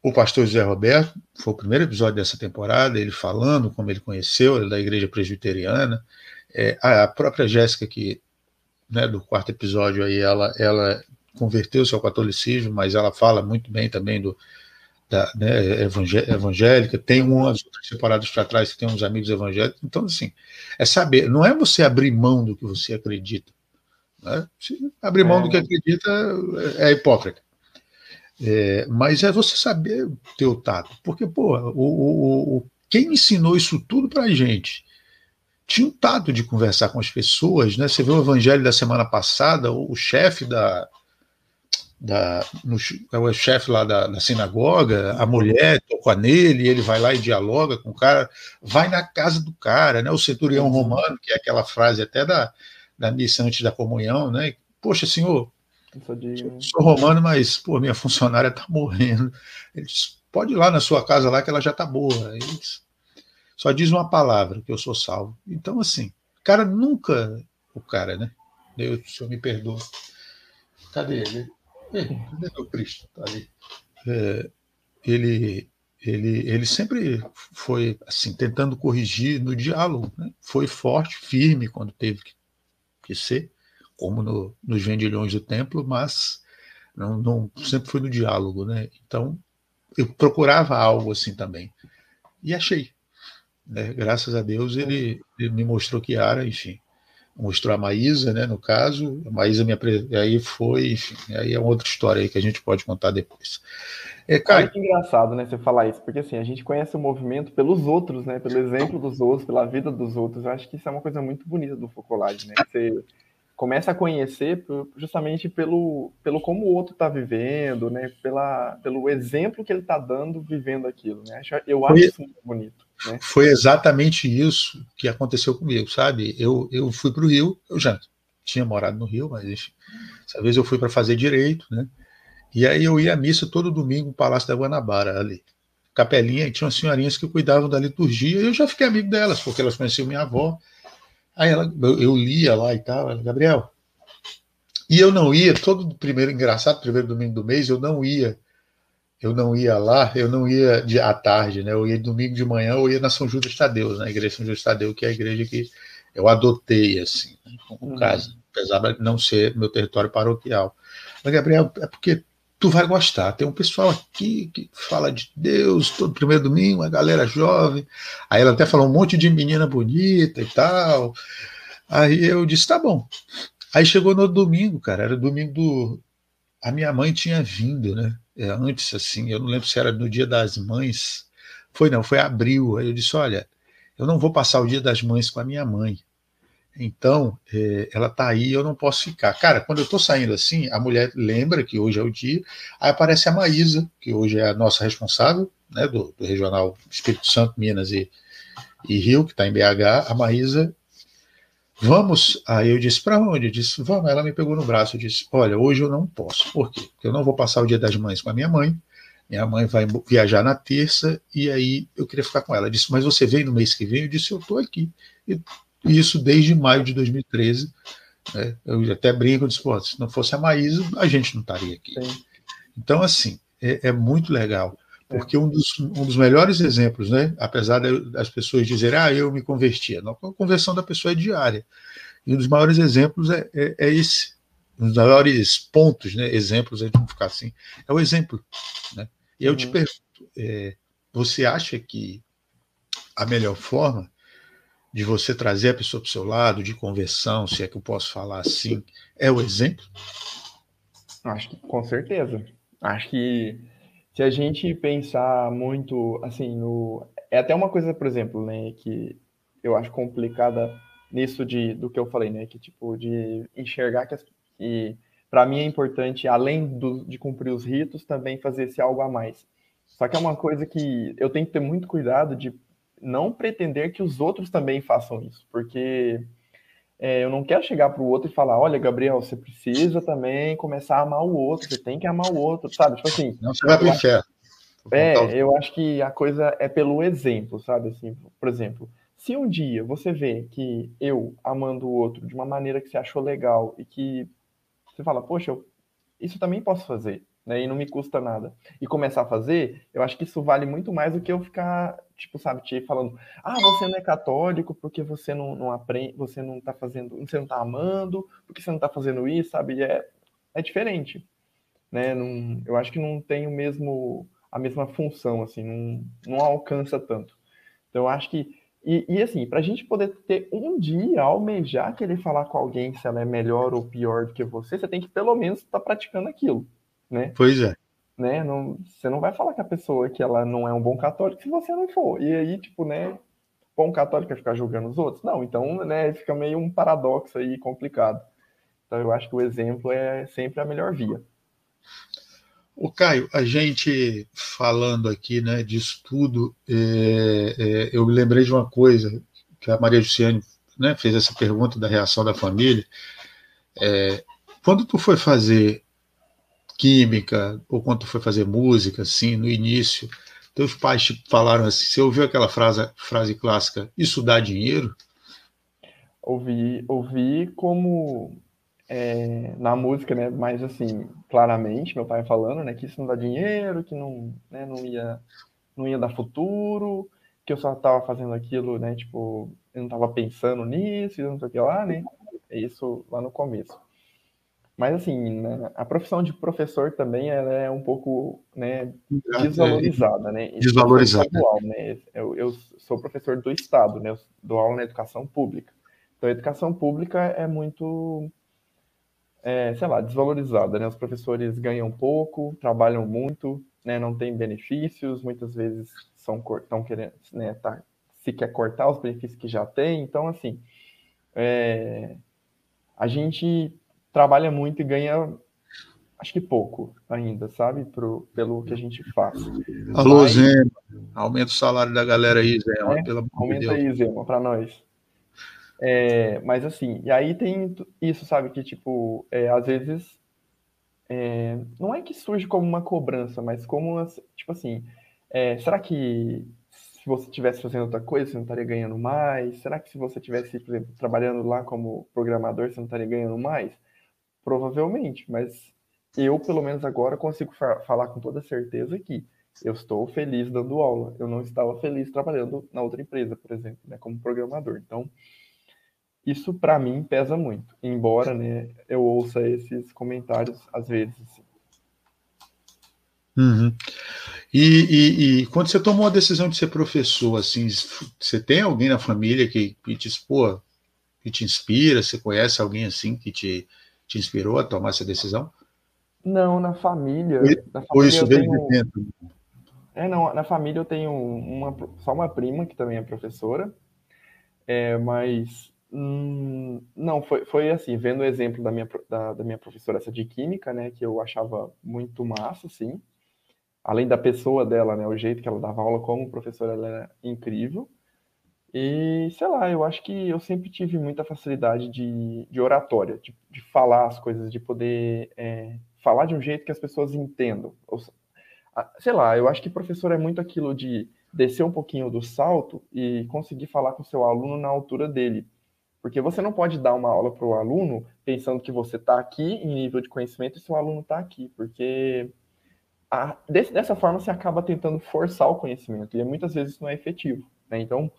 o pastor José Roberto, foi o primeiro episódio dessa temporada, ele falando como ele conheceu, ele é da igreja presbiteriana. É, a própria Jéssica, que né, do quarto episódio aí, ela, ela converteu-se ao catolicismo, mas ela fala muito bem também do, da, né, evangélica, tem umas outras separadas para trás que tem uns amigos evangélicos. Então, assim, é saber, não é você abrir mão do que você acredita. Né? abrir mão é. do que acredita é hipócrita. É, mas é você saber ter o tato. Porque, pô, o, o, o quem ensinou isso tudo para a gente tinha um tato de conversar com as pessoas, né? Você viu o evangelho da semana passada, o chefe da, da, no, é o chefe lá da, da, sinagoga, a mulher toca nele, ele vai lá e dialoga com o cara, vai na casa do cara, né? O centurião uhum. romano, que é aquela frase até da, da missa antes da comunhão, né? Poxa, senhor, eu sou romano, mas pô, minha funcionária está morrendo. Ele diz, pode ir lá na sua casa lá que ela já está boa. Eles só diz uma palavra que eu sou salvo. Então, assim, o cara nunca, o cara, né? Deus, o senhor me perdoa. Cadê ele? cadê o Cristo? Tá ali. É, ele, ele, ele sempre foi assim tentando corrigir no diálogo, né? foi forte, firme quando teve que, que ser, como no, nos vendilhões do templo, mas não, não sempre foi no diálogo, né? Então eu procurava algo assim também e achei. Né? Graças a Deus ele, ele me mostrou que era, enfim mostrou a Maísa, né, no caso, a Maísa me apresentou, aí foi, enfim, aí é outra história aí que a gente pode contar depois. É, cara, que engraçado, né, você falar isso, porque assim, a gente conhece o movimento pelos outros, né, pelo exemplo dos outros, pela vida dos outros, eu acho que isso é uma coisa muito bonita do Focolade, né, você começa a conhecer justamente pelo, pelo como o outro está vivendo, né, pela, pelo exemplo que ele está dando vivendo aquilo, né, eu acho isso muito bonito. Né? Foi exatamente isso que aconteceu comigo, sabe? Eu, eu fui para o Rio, eu já tinha morado no Rio, mas enfim, dessa vez eu fui para fazer direito, né? E aí eu ia à missa todo domingo no Palácio da Guanabara ali. capelinha e tinha umas senhorinhas que cuidavam da liturgia, e eu já fiquei amigo delas, porque elas conheciam minha avó. Aí ela, eu, eu lia lá e tal, ela, Gabriel. E eu não ia, todo primeiro, engraçado, primeiro domingo do mês, eu não ia, eu não ia lá, eu não ia de, à tarde, né? Eu ia domingo de manhã, eu ia na São Judas Tadeu, na igreja São Judas Tadeu, que é a igreja que eu adotei, assim, né, como uhum. casa, apesar de não ser meu território paroquial. Mas, Gabriel, é porque tu vai gostar. Tem um pessoal aqui que fala de Deus todo primeiro domingo, a galera jovem. Aí ela até falou um monte de menina bonita e tal. Aí eu disse, tá bom. Aí chegou no domingo, cara, era domingo do. A minha mãe tinha vindo, né? É, antes, assim, eu não lembro se era no dia das mães. Foi não, foi abril. Aí eu disse: olha, eu não vou passar o dia das mães com a minha mãe. Então, é, ela está aí, eu não posso ficar. Cara, quando eu estou saindo assim, a mulher lembra que hoje é o dia, aí aparece a Maísa, que hoje é a nossa responsável, né, do, do Regional Espírito Santo, Minas e, e Rio, que está em BH. A Maísa, vamos. Aí eu disse, para onde? Eu disse, vamos. Ela me pegou no braço, eu disse, olha, hoje eu não posso. Por quê? Porque eu não vou passar o dia das mães com a minha mãe, minha mãe vai viajar na terça, e aí eu queria ficar com ela. Ela disse, mas você vem no mês que vem? Eu disse, eu estou aqui. E isso desde maio de 2013. Né? Eu até brinco, disse, Pô, se não fosse a Maísa, a gente não estaria aqui. Sim. Então, assim, é, é, muito legal, porque um dos, um dos melhores exemplos, né, apesar das pessoas dizerem, ah, eu me convertia, não, a conversão da pessoa é diária. E um dos maiores exemplos é, é, é esse, um dos maiores pontos, né, exemplos, a gente não ficar assim, é o exemplo. Né? E eu uhum. te pergunto, é, você acha que a melhor forma de você trazer a pessoa para o seu lado, de conversão, se é que eu posso falar assim, é o exemplo? Acho que com certeza. Acho que se a gente pensar muito assim no é até uma coisa, por exemplo, né, que eu acho complicada nisso de do que eu falei, né, que tipo de enxergar que, que para mim é importante além do, de cumprir os ritos também fazer esse algo a mais. Só que é uma coisa que eu tenho que ter muito cuidado de não pretender que os outros também façam isso, porque é, eu não quero chegar para o outro e falar, olha, Gabriel, você precisa também começar a amar o outro, você tem que amar o outro, sabe? Tipo assim. Não, você vai para o inferno. É, eu acho que a coisa é pelo exemplo, sabe? Assim, por exemplo, se um dia você vê que eu amando o outro de uma maneira que você achou legal e que você fala, poxa, eu, isso também posso fazer né, e não me custa nada, e começar a fazer, eu acho que isso vale muito mais do que eu ficar, tipo, sabe, te falando, ah, você não é católico porque você não, não aprende, você não tá fazendo, você não tá amando, porque você não tá fazendo isso, sabe, e é, é diferente, né, não, eu acho que não tem o mesmo, a mesma função, assim, não, não alcança tanto. Então, eu acho que e, e, assim, para a gente poder ter um dia, almejar querer falar com alguém se ela é melhor ou pior do que você, você tem que pelo menos estar tá praticando aquilo né? Pois é. Né? Não, você não vai falar que a pessoa que ela não é um bom católico se você não for. E aí, tipo, né? Bom católico é ficar julgando os outros? Não, então, né, fica meio um paradoxo aí complicado. Então, eu acho que o exemplo é sempre a melhor via. O Caio, a gente falando aqui, né, disso tudo, é, é, eu me lembrei de uma coisa que a Maria Luciane né, fez essa pergunta da reação da família. É, quando tu foi fazer química, ou quando foi fazer música, assim, no início, teus pais falaram assim, você ouviu aquela frase, frase clássica, isso dá dinheiro? Ouvi, ouvi como é, na música, né, mais assim, claramente, meu pai falando, né, que isso não dá dinheiro, que não, né, não ia, não ia dar futuro, que eu só estava fazendo aquilo, né, tipo, eu não estava pensando nisso, não sei o que lá, né, é isso lá no começo. Mas assim, né, a profissão de professor também ela é um pouco né, desvalorizada, né? Desvalorizada. Estadual, né? Eu, eu, sou professor do Estado, né? Eu dou aula na educação pública. Então, a educação pública é muito, é, sei lá, desvalorizada, né? Os professores ganham pouco, trabalham muito, né? Não tem benefícios, muitas vezes são estão querendo, né? Tá, se quer cortar os benefícios que já tem. Então, assim, é, a gente trabalha muito e ganha acho que pouco ainda, sabe? Pro, pelo que a gente faz. Alô, Mas, Zema. Aumenta o salário da galera aí, Zema. É, pelo aumenta de aí, Zema, para nós. É, mas assim, e aí tem isso, sabe? Que, tipo, é, às vezes. É, não é que surge como uma cobrança, mas como, tipo assim. é, será que se você estivesse fazendo outra coisa, você não estaria ganhando mais? Será que se você estivesse, por exemplo, trabalhando lá como programador, você não estaria ganhando mais? Provavelmente, mas eu, pelo menos agora, consigo fa falar com toda certeza que eu estou feliz dando aula. Eu não estava feliz trabalhando na outra empresa, por exemplo, né, como programador. Então, isso para mim pesa muito, embora né, eu ouça esses comentários às vezes. Assim. Uhum. E, e, e, quando você tomou a decisão de ser professor, assim, você tem alguém na família que, que te expor, que te inspira? Você conhece alguém assim que te, te inspirou a tomar essa decisão? Não, na família. Foi, na família isso desde tenho... dentro. É, não, na família eu tenho uma, só uma prima que também é professora, é, mas hum, não, foi, foi assim, vendo o exemplo da minha, da, da minha professora essa de química, né, que eu achava muito massa, assim, além da pessoa dela, né, o jeito que ela dava aula como professora, ela era incrível. E, sei lá, eu acho que eu sempre tive muita facilidade de, de oratória, de, de falar as coisas, de poder é, falar de um jeito que as pessoas entendam. Sei lá, eu acho que professor é muito aquilo de descer um pouquinho do salto e conseguir falar com seu aluno na altura dele. Porque você não pode dar uma aula para o aluno pensando que você está aqui em nível de conhecimento e seu aluno está aqui, porque a, desse, dessa forma você acaba tentando forçar o conhecimento, e muitas vezes isso não é efetivo. Né? Então,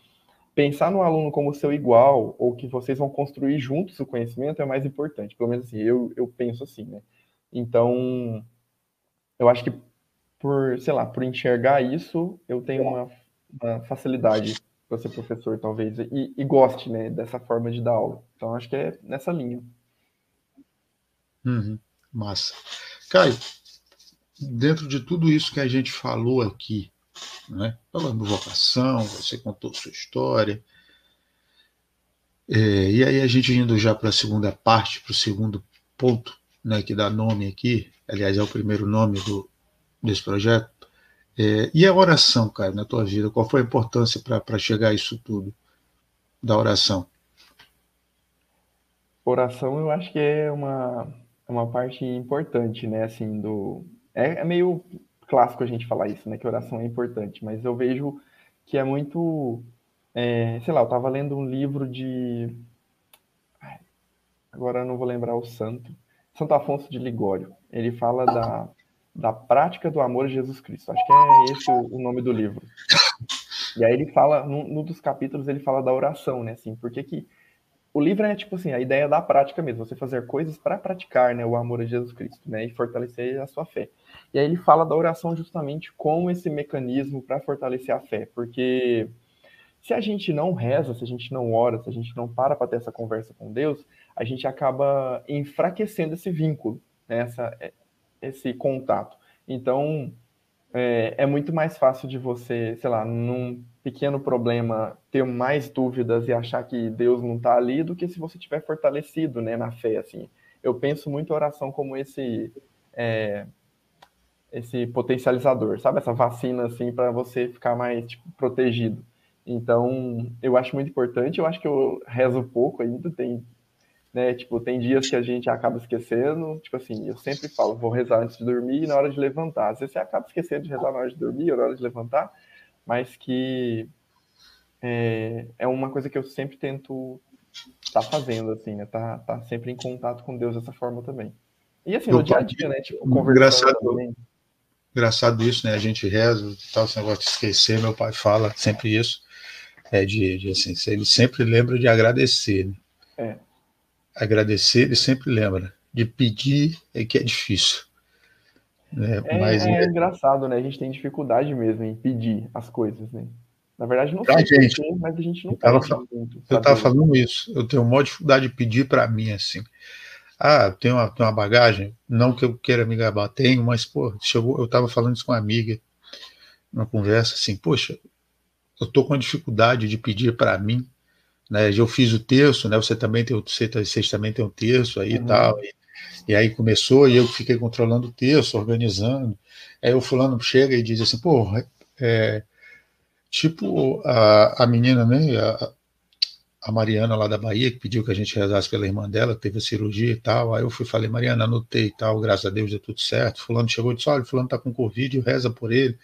pensar no aluno como seu igual, ou que vocês vão construir juntos o conhecimento, é mais importante. Pelo menos assim, eu, eu penso assim, né? Então, eu acho que por, sei lá, por enxergar isso, eu tenho uma, uma facilidade para ser professor, talvez, e, e, goste, né, dessa forma de dar aula. Então, acho que é nessa linha. Uhum, massa. Caio, dentro de tudo isso que a gente falou aqui, né? falando vocação, você contou sua história, é, e aí a gente indo já para a segunda parte, para o segundo ponto, né, que dá nome aqui, aliás é o primeiro nome do, desse projeto, é, e a oração, cara, na tua vida, qual foi a importância para chegar a isso tudo, da oração? Oração eu acho que é uma, é uma parte importante, né, assim, do, é, é, meio clássico a gente falar isso, né? Que oração é importante, mas eu vejo que é muito. É, sei lá, eu estava lendo um livro de. Agora eu não vou lembrar o santo. Santo Afonso de Ligório. Ele fala da, da prática do amor a Jesus Cristo. Acho que é esse o, o nome do livro. E aí ele fala, num, num, dos capítulos, ele fala da oração, né? Assim, porque que o livro é tipo assim, a ideia da prática mesmo, você fazer coisas para praticar, né, o amor a Jesus Cristo, né, e fortalecer a sua fé. E aí ele fala da oração justamente como esse mecanismo para fortalecer a fé, porque se a gente não reza, se a gente não ora, se a gente não para para ter essa conversa com Deus, a gente acaba enfraquecendo esse vínculo, né, essa, é, esse contato. Então, é, é muito mais fácil de você, sei lá, num pequeno problema, ter mais dúvidas e achar que Deus não está ali do que se você tiver fortalecido, né, na fé, assim. Eu penso muito a oração como esse é, esse potencializador, sabe? Essa vacina, assim, para você ficar mais tipo, protegido. Então, eu acho muito importante. Eu acho que eu rezo pouco ainda. Tem, né? Tipo, tem dias que a gente acaba esquecendo. Tipo assim, eu sempre falo, vou rezar antes de dormir e na hora de levantar. Às vezes você acaba esquecendo de rezar na hora de dormir ou na hora de levantar, mas que é, é uma coisa que eu sempre tento estar tá fazendo, assim, né? Tá, tá sempre em contato com Deus dessa forma também. E assim, no dia a dia, né? Tipo, conversando também. Engraçado isso, né? A gente reza, tal, esse negócio de esquecer, meu pai fala sempre isso. É de, de assim, ele sempre lembra de agradecer. Né? É. Agradecer, ele sempre lembra. De pedir é que é difícil. Né? É, Mas, é, é engraçado, né? A gente tem dificuldade mesmo em pedir as coisas, né? Na verdade, não sei gente, porque, mas a gente não eu estava eu tava falando isso. Eu tenho uma dificuldade de pedir para mim, assim. Ah, tem uma, tem uma bagagem? Não que eu queira me gabar, tenho, mas, pô, chegou, eu estava falando isso com uma amiga, numa conversa assim, poxa, eu estou com dificuldade de pedir para mim, né? Eu fiz o terço, né? Você também tem, você, vocês também tem o terço aí uhum. e tal. E, e, aí começou e eu fiquei controlando o terço, organizando. Aí o fulano chega e diz assim, pô, é, tipo a, a menina, né? A, a Mariana lá da Bahia, que pediu que a gente rezasse pela irmã dela, que teve a cirurgia e tal. Aí eu fui falei, Mariana, anotei e tal, graças a Deus deu tudo certo. Fulano chegou e disse: olha, Fulano tá com Covid, reza por ele.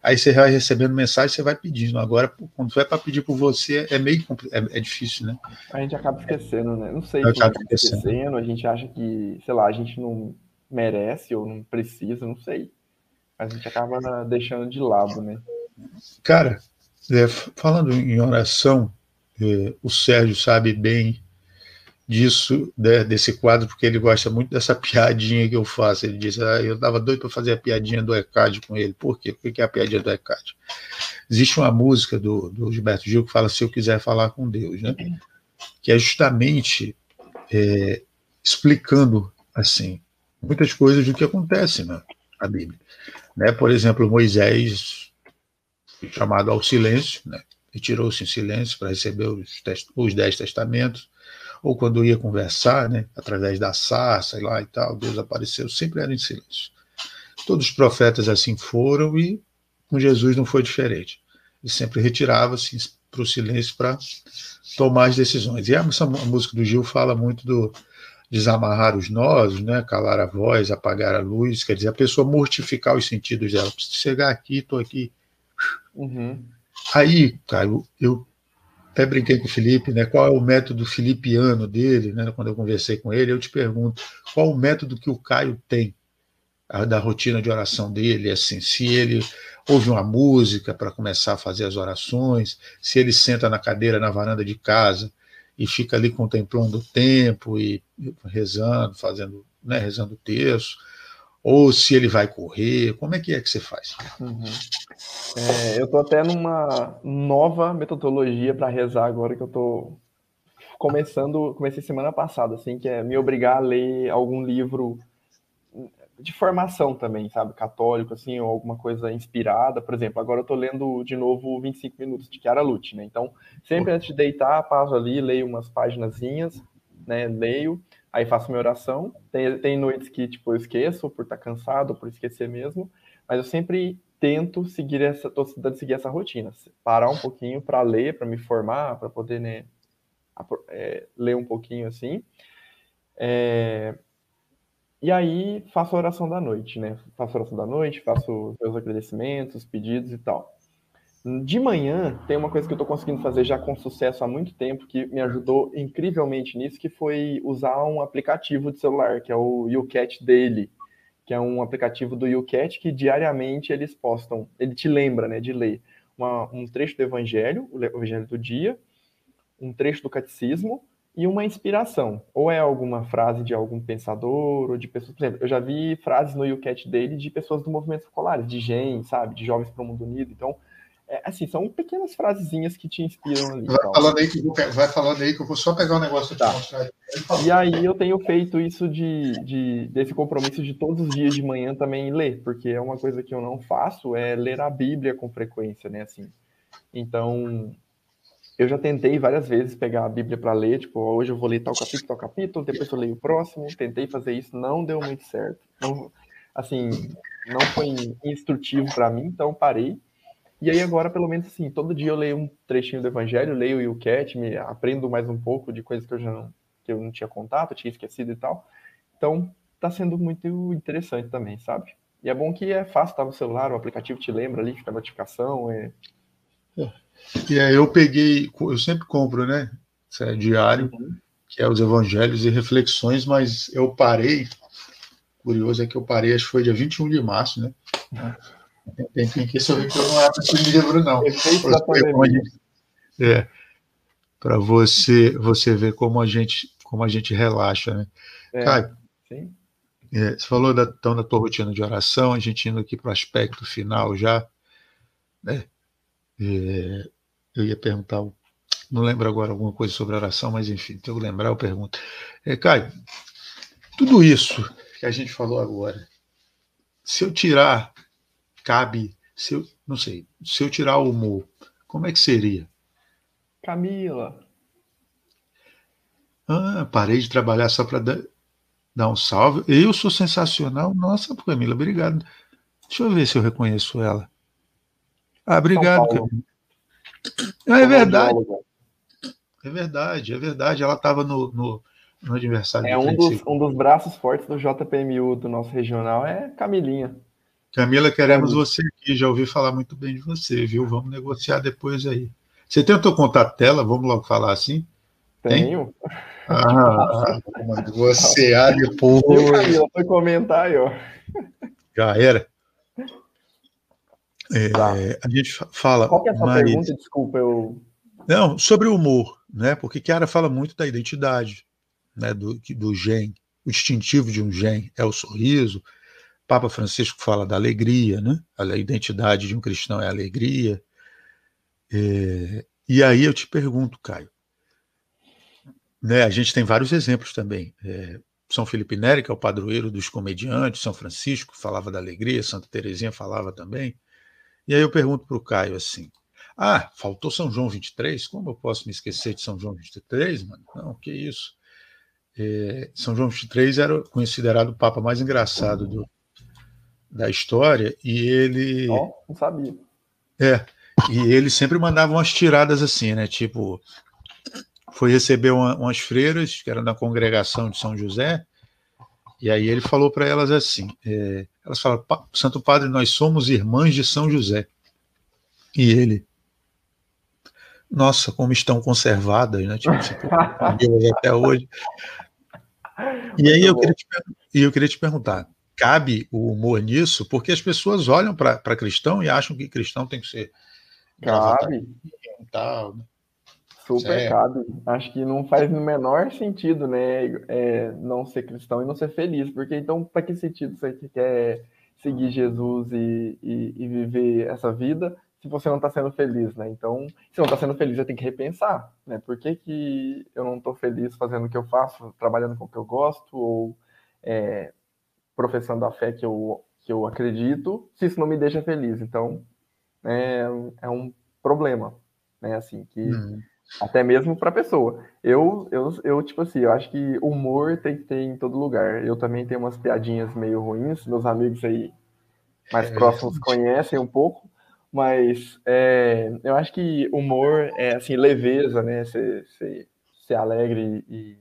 Aí você vai recebendo mensagem, você vai pedindo. Agora, quando vai para pedir por você, é meio é, é, difícil, né? A gente acaba esquecendo, né? Não sei se acaba esquecendo. esquecendo, a gente acha que, sei lá, a gente não merece ou não precisa, não sei. A gente acaba deixando de lado, né? Cara, é, falando em oração, o Sérgio sabe bem disso, né, desse quadro, porque ele gosta muito dessa piadinha que eu faço. Ele diz: ah, eu estava doido para fazer a piadinha do ECAD com ele. Por quê? Por que é a piadinha do ECAD? Existe uma música do, do Gilberto Gil que fala Se Eu Quiser Falar com Deus, né? que é justamente é, explicando assim muitas coisas do que acontece na, na Bíblia. Né? Por exemplo, Moisés, chamado ao silêncio, né? Retirou-se em silêncio para receber os, os dez testamentos ou quando ia conversar, né, através da sarça lá e tal, Deus apareceu, sempre era em silêncio. Todos os profetas assim foram e com Jesus não foi diferente. Ele sempre retirava-se para o silêncio para tomar as decisões. E a música do Gil fala muito do desamarrar os nós, né, calar a voz, apagar a luz, quer dizer, a pessoa mortificar os sentidos dela. Preciso chegar aqui, estou aqui. Uhum. Aí, Caio, eu até brinquei com o Felipe, né? Qual é o método filipiano dele, né? Quando eu conversei com ele, eu te pergunto qual o método que o Caio tem a, da rotina de oração dele, assim, se ele ouve uma música para começar a fazer as orações, se ele senta na cadeira na varanda de casa e fica ali contemplando o tempo e rezando, fazendo, né, rezando o texto, ou se ele vai correr, como é que é que você faz? Uhum. É, eu estou até numa nova metodologia para rezar agora que eu estou começando, comecei semana passada, assim, que é me obrigar a ler algum livro de formação também, sabe, católico, assim, ou alguma coisa inspirada, por exemplo, agora eu estou lendo de novo 25 minutos de Chiara Lute, né, então, sempre antes de deitar, passo ali, leio umas paginazinhas, né, leio, aí faço minha oração. Tem, tem noites que, tipo, eu esqueço por estar tá cansado, por esquecer mesmo, mas eu sempre tento seguir essa, tô tentando seguir essa rotina, parar um pouquinho para ler, para me formar, para poder, né, é, ler um pouquinho assim. É, e aí faço a oração da noite, né? Faço a oração da noite, faço meus agradecimentos, pedidos e tal. De manhã, tem uma coisa que eu estou conseguindo fazer já com sucesso há muito tempo, que me ajudou incrivelmente nisso, que foi usar um aplicativo de celular, que é o YouCat Daily, que é um aplicativo do YouCat que diariamente eles postam, ele te lembra, né, de ler uma, um trecho do Evangelho, o Evangelho do dia, um trecho do Catecismo e uma inspiração. Ou é alguma frase de algum pensador, ou de pessoas, por exemplo, eu já vi frases no YouCat Daily de pessoas do movimento escolar, de GEM, sabe, de Jovens para o Mundo Unido, então é, assim, são pequenas frasezinhas que te inspiram ali. Vai, falando aí, que vou, vai falando aí que eu vou só pegar um negócio tá. mostrar. E aí eu tenho feito isso de, de, desse compromisso de todos os dias de manhã também ler, porque é uma coisa que eu não faço, é ler a Bíblia com frequência, né? Assim. Então, eu já tentei várias vezes pegar a Bíblia para ler, tipo, hoje eu vou ler tal capítulo, tal capítulo, depois eu leio o próximo. Tentei fazer isso, não deu muito certo. Não, assim, não foi instrutivo para mim, então parei. E aí agora, pelo menos assim, todo dia eu leio um trechinho do Evangelho, leio o Cat, me aprendo mais um pouco de coisas que eu já não, que eu não tinha contato, tinha esquecido e tal. Então, tá sendo muito interessante também, sabe? E é bom que é fácil, tá no celular, o aplicativo te lembra ali, fica a notificação. É... E aí eu peguei, eu sempre compro, né? Isso é diário, uhum. que é os evangelhos e reflexões, mas eu parei, curioso é que eu parei, acho que foi dia 21 de março, né? Tem que resolver que eu não abro esse livro, não. É, para você, você ver como a gente, como a gente relaxa, né? É, Caio, é, você falou da, então da tua rotina de oração, a gente indo aqui para o aspecto final já, né? É, eu ia perguntar, não lembro agora alguma coisa sobre oração, mas enfim, se eu lembrar, eu pergunto. É, Caio, tudo isso que a gente falou agora, se eu tirar cabe, se eu, não sei, se eu tirar o humor, como é que seria? Camila. Ah, parei de trabalhar só para dar, dar um salve. Eu sou sensacional. Nossa, Camila, obrigado. Deixa eu ver se eu reconheço ela. Ah, obrigado, Camila. Ah, é verdade. É verdade, é verdade. Ela estava no, no, no, aniversário. É um dos, um dos braços fortes do JPMU do nosso regional é Camilinha. Camila, queremos você aqui. Já ouvi falar muito bem de você, viu? Vamos negociar depois aí. Você tem o teu contato tela? Vamos logo falar assim? Tenho. Ah, vamos negociar depois. Camila, foi comentar aí, ó. Já era. É, tá. A gente fala. Qual que é a sua mas... pergunta? Desculpa, eu. Não, sobre o humor, né? Porque Kiara fala muito da identidade, né? Do, do gen, o distintivo de um gen é o sorriso, Papa Francisco fala da alegria, né? A identidade de um cristão é alegria. É, e aí eu te pergunto, Caio, né, a gente tem vários exemplos também. É, São Felipe Neri, que é o padroeiro dos comediantes, São Francisco falava da alegria, Santa Teresinha falava também. E aí eu pergunto para o Caio assim: ah, faltou São João 23? Como eu posso me esquecer de São João 23, mano? Não, que isso. É, São João 23 era considerado o papa mais engraçado do, da história e ele. Oh, não sabia. É. E ele sempre mandava umas tiradas assim, né? Tipo, foi receber uma, umas freiras que eram da congregação de São José, e aí ele falou para elas assim: é, elas falaram, Santo Padre, nós somos irmãs de São José. E ele, nossa, como estão conservadas, né? Tipo, tipo até hoje. E aí eu queria, te, eu queria te perguntar: cabe o humor nisso, porque as pessoas olham para cristão e acham que cristão tem que ser. Cabe. Tal, né? Super é. cabe. Acho que não faz no menor sentido, né? É, não ser cristão e não ser feliz, porque então, para que sentido você quer seguir Jesus e, e, e viver essa vida se você não está sendo feliz, né? Então, se não está sendo feliz, você tem que repensar, né? Por que, que eu não estou feliz fazendo o que eu faço, trabalhando com o que eu gosto, ou é, professando a fé que eu, que eu acredito, se isso não me deixa feliz. Então, é, é um problema, né? Assim, que uhum. até mesmo para a pessoa. Eu, eu, eu, tipo assim, eu acho que humor tem que ter em todo lugar. Eu também tenho umas piadinhas meio ruins, meus amigos aí mais é, próximos conhecem um pouco, mas é, eu acho que humor é, assim, leveza, né? Ser, ser, ser alegre e,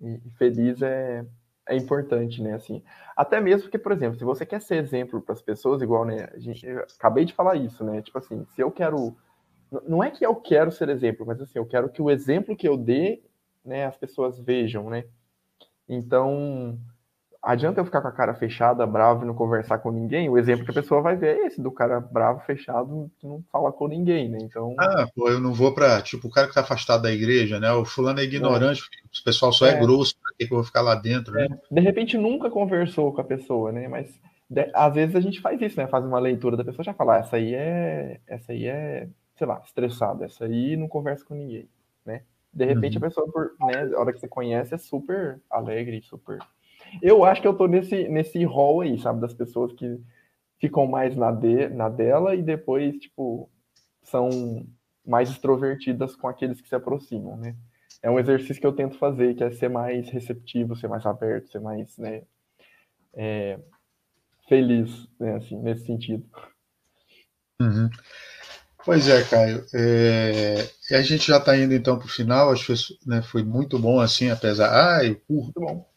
e feliz é, é importante, né? Assim, até mesmo porque, por exemplo, se você quer ser exemplo para as pessoas, igual, né? A gente, acabei de falar isso, né? Tipo assim, se eu quero, não é que eu quero ser exemplo, mas assim, eu quero que o exemplo que eu dê, né, as pessoas vejam, né? Então, adianta eu ficar com a cara fechada, bravo e não conversar com ninguém, o exemplo que a pessoa vai ver é esse, do cara bravo, fechado, que não fala com ninguém, né? Então. Ah, pô, eu não vou pra. Tipo, o cara que tá afastado da igreja, né? O fulano é ignorante, é. o pessoal só é, é grosso, que, que eu vou ficar lá dentro, né? É. De repente nunca conversou com a pessoa, né? Mas de, às vezes a gente faz isso, né? Faz uma leitura da pessoa já fala, ah, essa aí é. Essa aí é, sei lá, estressada, essa aí não conversa com ninguém, né? De repente uhum. a pessoa, por, né, a hora que você conhece, é super alegre, super eu acho que eu tô nesse, nesse rol aí, sabe? Das pessoas que ficam mais na, de, na dela e depois, tipo, são mais extrovertidas com aqueles que se aproximam, né? É um exercício que eu tento fazer, que é ser mais receptivo, ser mais aberto, ser mais, né, é, feliz, né, assim, nesse sentido. Uhum. Pois é, Caio. É... E a gente já está indo então para o final. Acho que né, foi muito bom assim, apesar. Ah, eu curto. Bom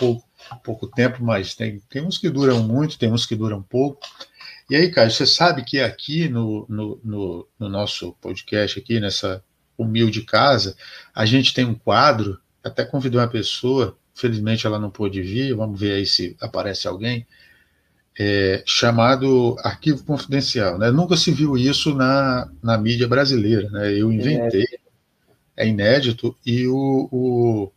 pouco, pouco tempo, mas tem, tem uns que duram muito, tem uns que duram pouco. E aí, Caio, você sabe que aqui no, no, no, no nosso podcast, aqui nessa humilde casa, a gente tem um quadro, até convidei uma pessoa, felizmente ela não pôde vir, vamos ver aí se aparece alguém, é, chamado Arquivo Confidencial. Né? Nunca se viu isso na, na mídia brasileira. Né? Eu inventei, é inédito, e o, o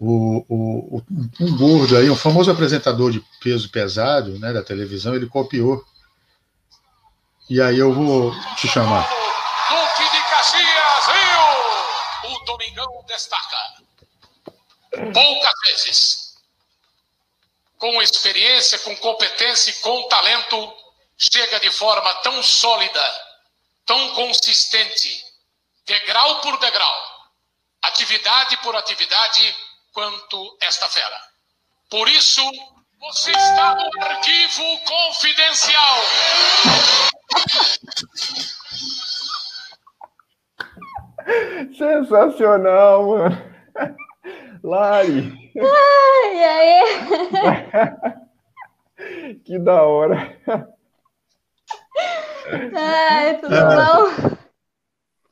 o, o, um gordo aí, um famoso apresentador de peso pesado né, da televisão, ele copiou. E aí eu vou te chamar. Destaca. Poucas vezes, com experiência, com competência e com talento, chega de forma tão sólida, tão consistente, degrau por degrau, atividade por atividade, quanto esta fera. Por isso, você está no arquivo confidencial. Sensacional, mano. Lari. Ai, aí. Que da hora. É, tudo é. bom?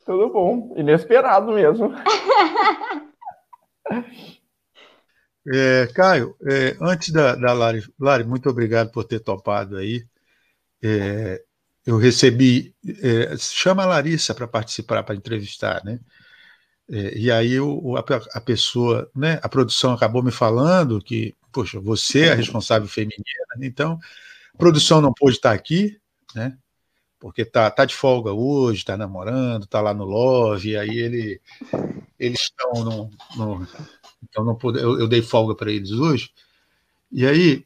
Tudo bom. Inesperado mesmo. É, Caio, é, antes da, da Lari, Lari, muito obrigado por ter topado aí. É, eu recebi, é, chama a Larissa para participar, para entrevistar, né? É, e aí o, a, a, pessoa, né, a produção acabou me falando que, poxa, você é a responsável feminina, né? então a produção não pôde estar aqui, né? Porque tá, tá de folga hoje, tá namorando, tá lá no Love, e aí ele, eles estão no, no então não pude, eu, eu dei folga para eles hoje. E aí,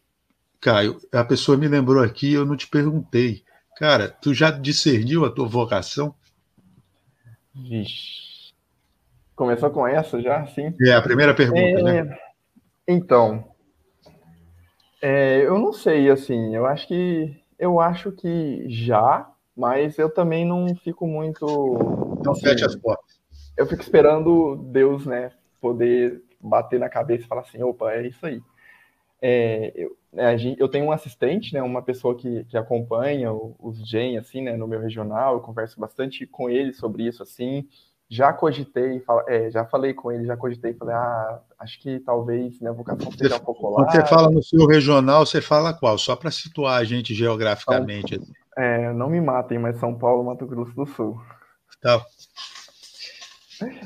Caio, a pessoa me lembrou aqui, eu não te perguntei. Cara, tu já discerniu a tua vocação? Vixe. Começou com essa já, sim? É a primeira pergunta, é... né? Então, é, eu não sei, assim, eu acho que eu acho que já, mas eu também não fico muito. Não assim, fecha as portas. Eu fico esperando Deus, né, poder bater na cabeça e falar assim, opa, é isso aí. É, eu, eu tenho um assistente, né, uma pessoa que, que acompanha os GEM, assim, né, no meu regional, eu converso bastante com ele sobre isso, assim, já cogitei, é, já falei com ele, já cogitei, falei, ah, acho que talvez minha vocação seja um pouco lá. Quando você fala no seu regional, você fala qual? Só para situar a gente geograficamente. Então, é, não me matem, mas São Paulo, Mato Grosso do Sul. Tá.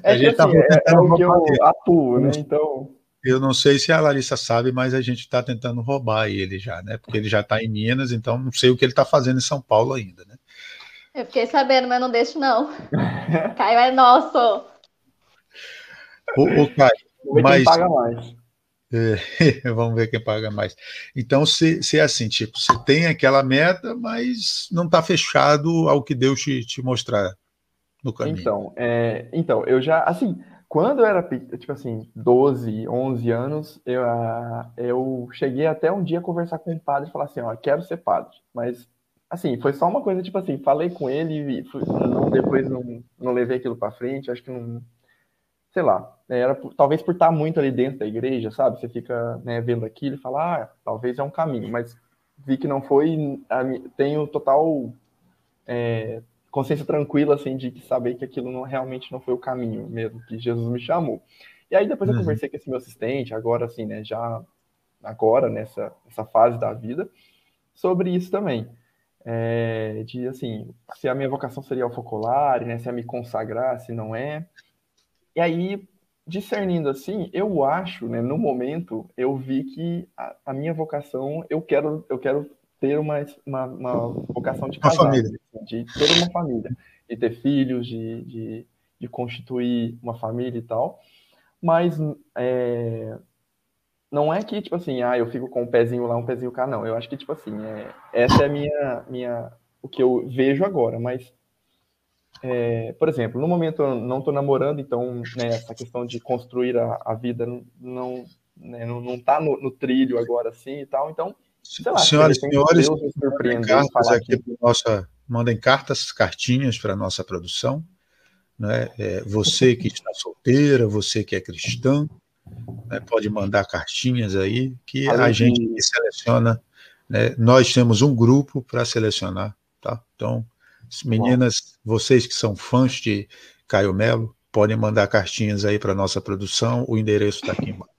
É a gente tá assim, é, é o que eu atuo, né? Então. Eu não sei se a Larissa sabe, mas a gente está tentando roubar ele já, né? Porque ele já está em Minas, então não sei o que ele está fazendo em São Paulo ainda, né? Eu fiquei sabendo, mas não deixo, não. Caio é nosso. O, o Caio, vamos ver mas... quem paga mais. É, vamos ver quem paga mais. Então, se, se é assim, tipo, você tem aquela meta, mas não está fechado ao que Deus te, te mostrar no caminho? Então, é, então, eu já, assim, quando eu era, tipo assim, 12, 11 anos, eu, eu cheguei até um dia a conversar com um padre e falar assim, ó, quero ser padre. Mas, assim, foi só uma coisa, tipo assim, falei com ele e não, depois não, não levei aquilo para frente, acho que não, sei lá, era talvez por estar muito ali dentro da igreja, sabe? Você fica né, vendo aquilo e fala, ah, talvez é um caminho, mas vi que não foi, tenho total é, consciência tranquila, assim, de saber que aquilo não, realmente não foi o caminho mesmo, que Jesus me chamou. E aí depois eu uhum. conversei com esse meu assistente, agora assim, né, já agora, nessa, nessa fase da vida, sobre isso também. É, de, assim, se a minha vocação seria o focolar, né, se é me consagrar, se não é. E aí, discernindo assim, eu acho, né, no momento, eu vi que a, a minha vocação, eu quero, eu quero ter uma, uma, uma vocação de casar, assim, de ter uma família, de ter filhos, de, de, de constituir uma família e tal. Mas é, não é que, tipo assim, ah, eu fico com um pezinho lá, um pezinho cá, não. Eu acho que, tipo assim, é, essa é a minha, minha, o que eu vejo agora, mas, é, por exemplo, no momento eu não estou namorando, então, né, essa questão de construir a, a vida não, né, não, não tá no, no, trilho agora, assim, e tal, então, Lá, Senhoras e senhores, mandem cartas, aqui nossa, mandem cartas, cartinhas para a nossa produção. Né? É, você que está solteira, você que é cristã, né? pode mandar cartinhas aí que a gente seleciona. Né? Nós temos um grupo para selecionar. Tá? Então, meninas, vocês que são fãs de Caio Melo, podem mandar cartinhas aí para a nossa produção. O endereço está aqui embaixo.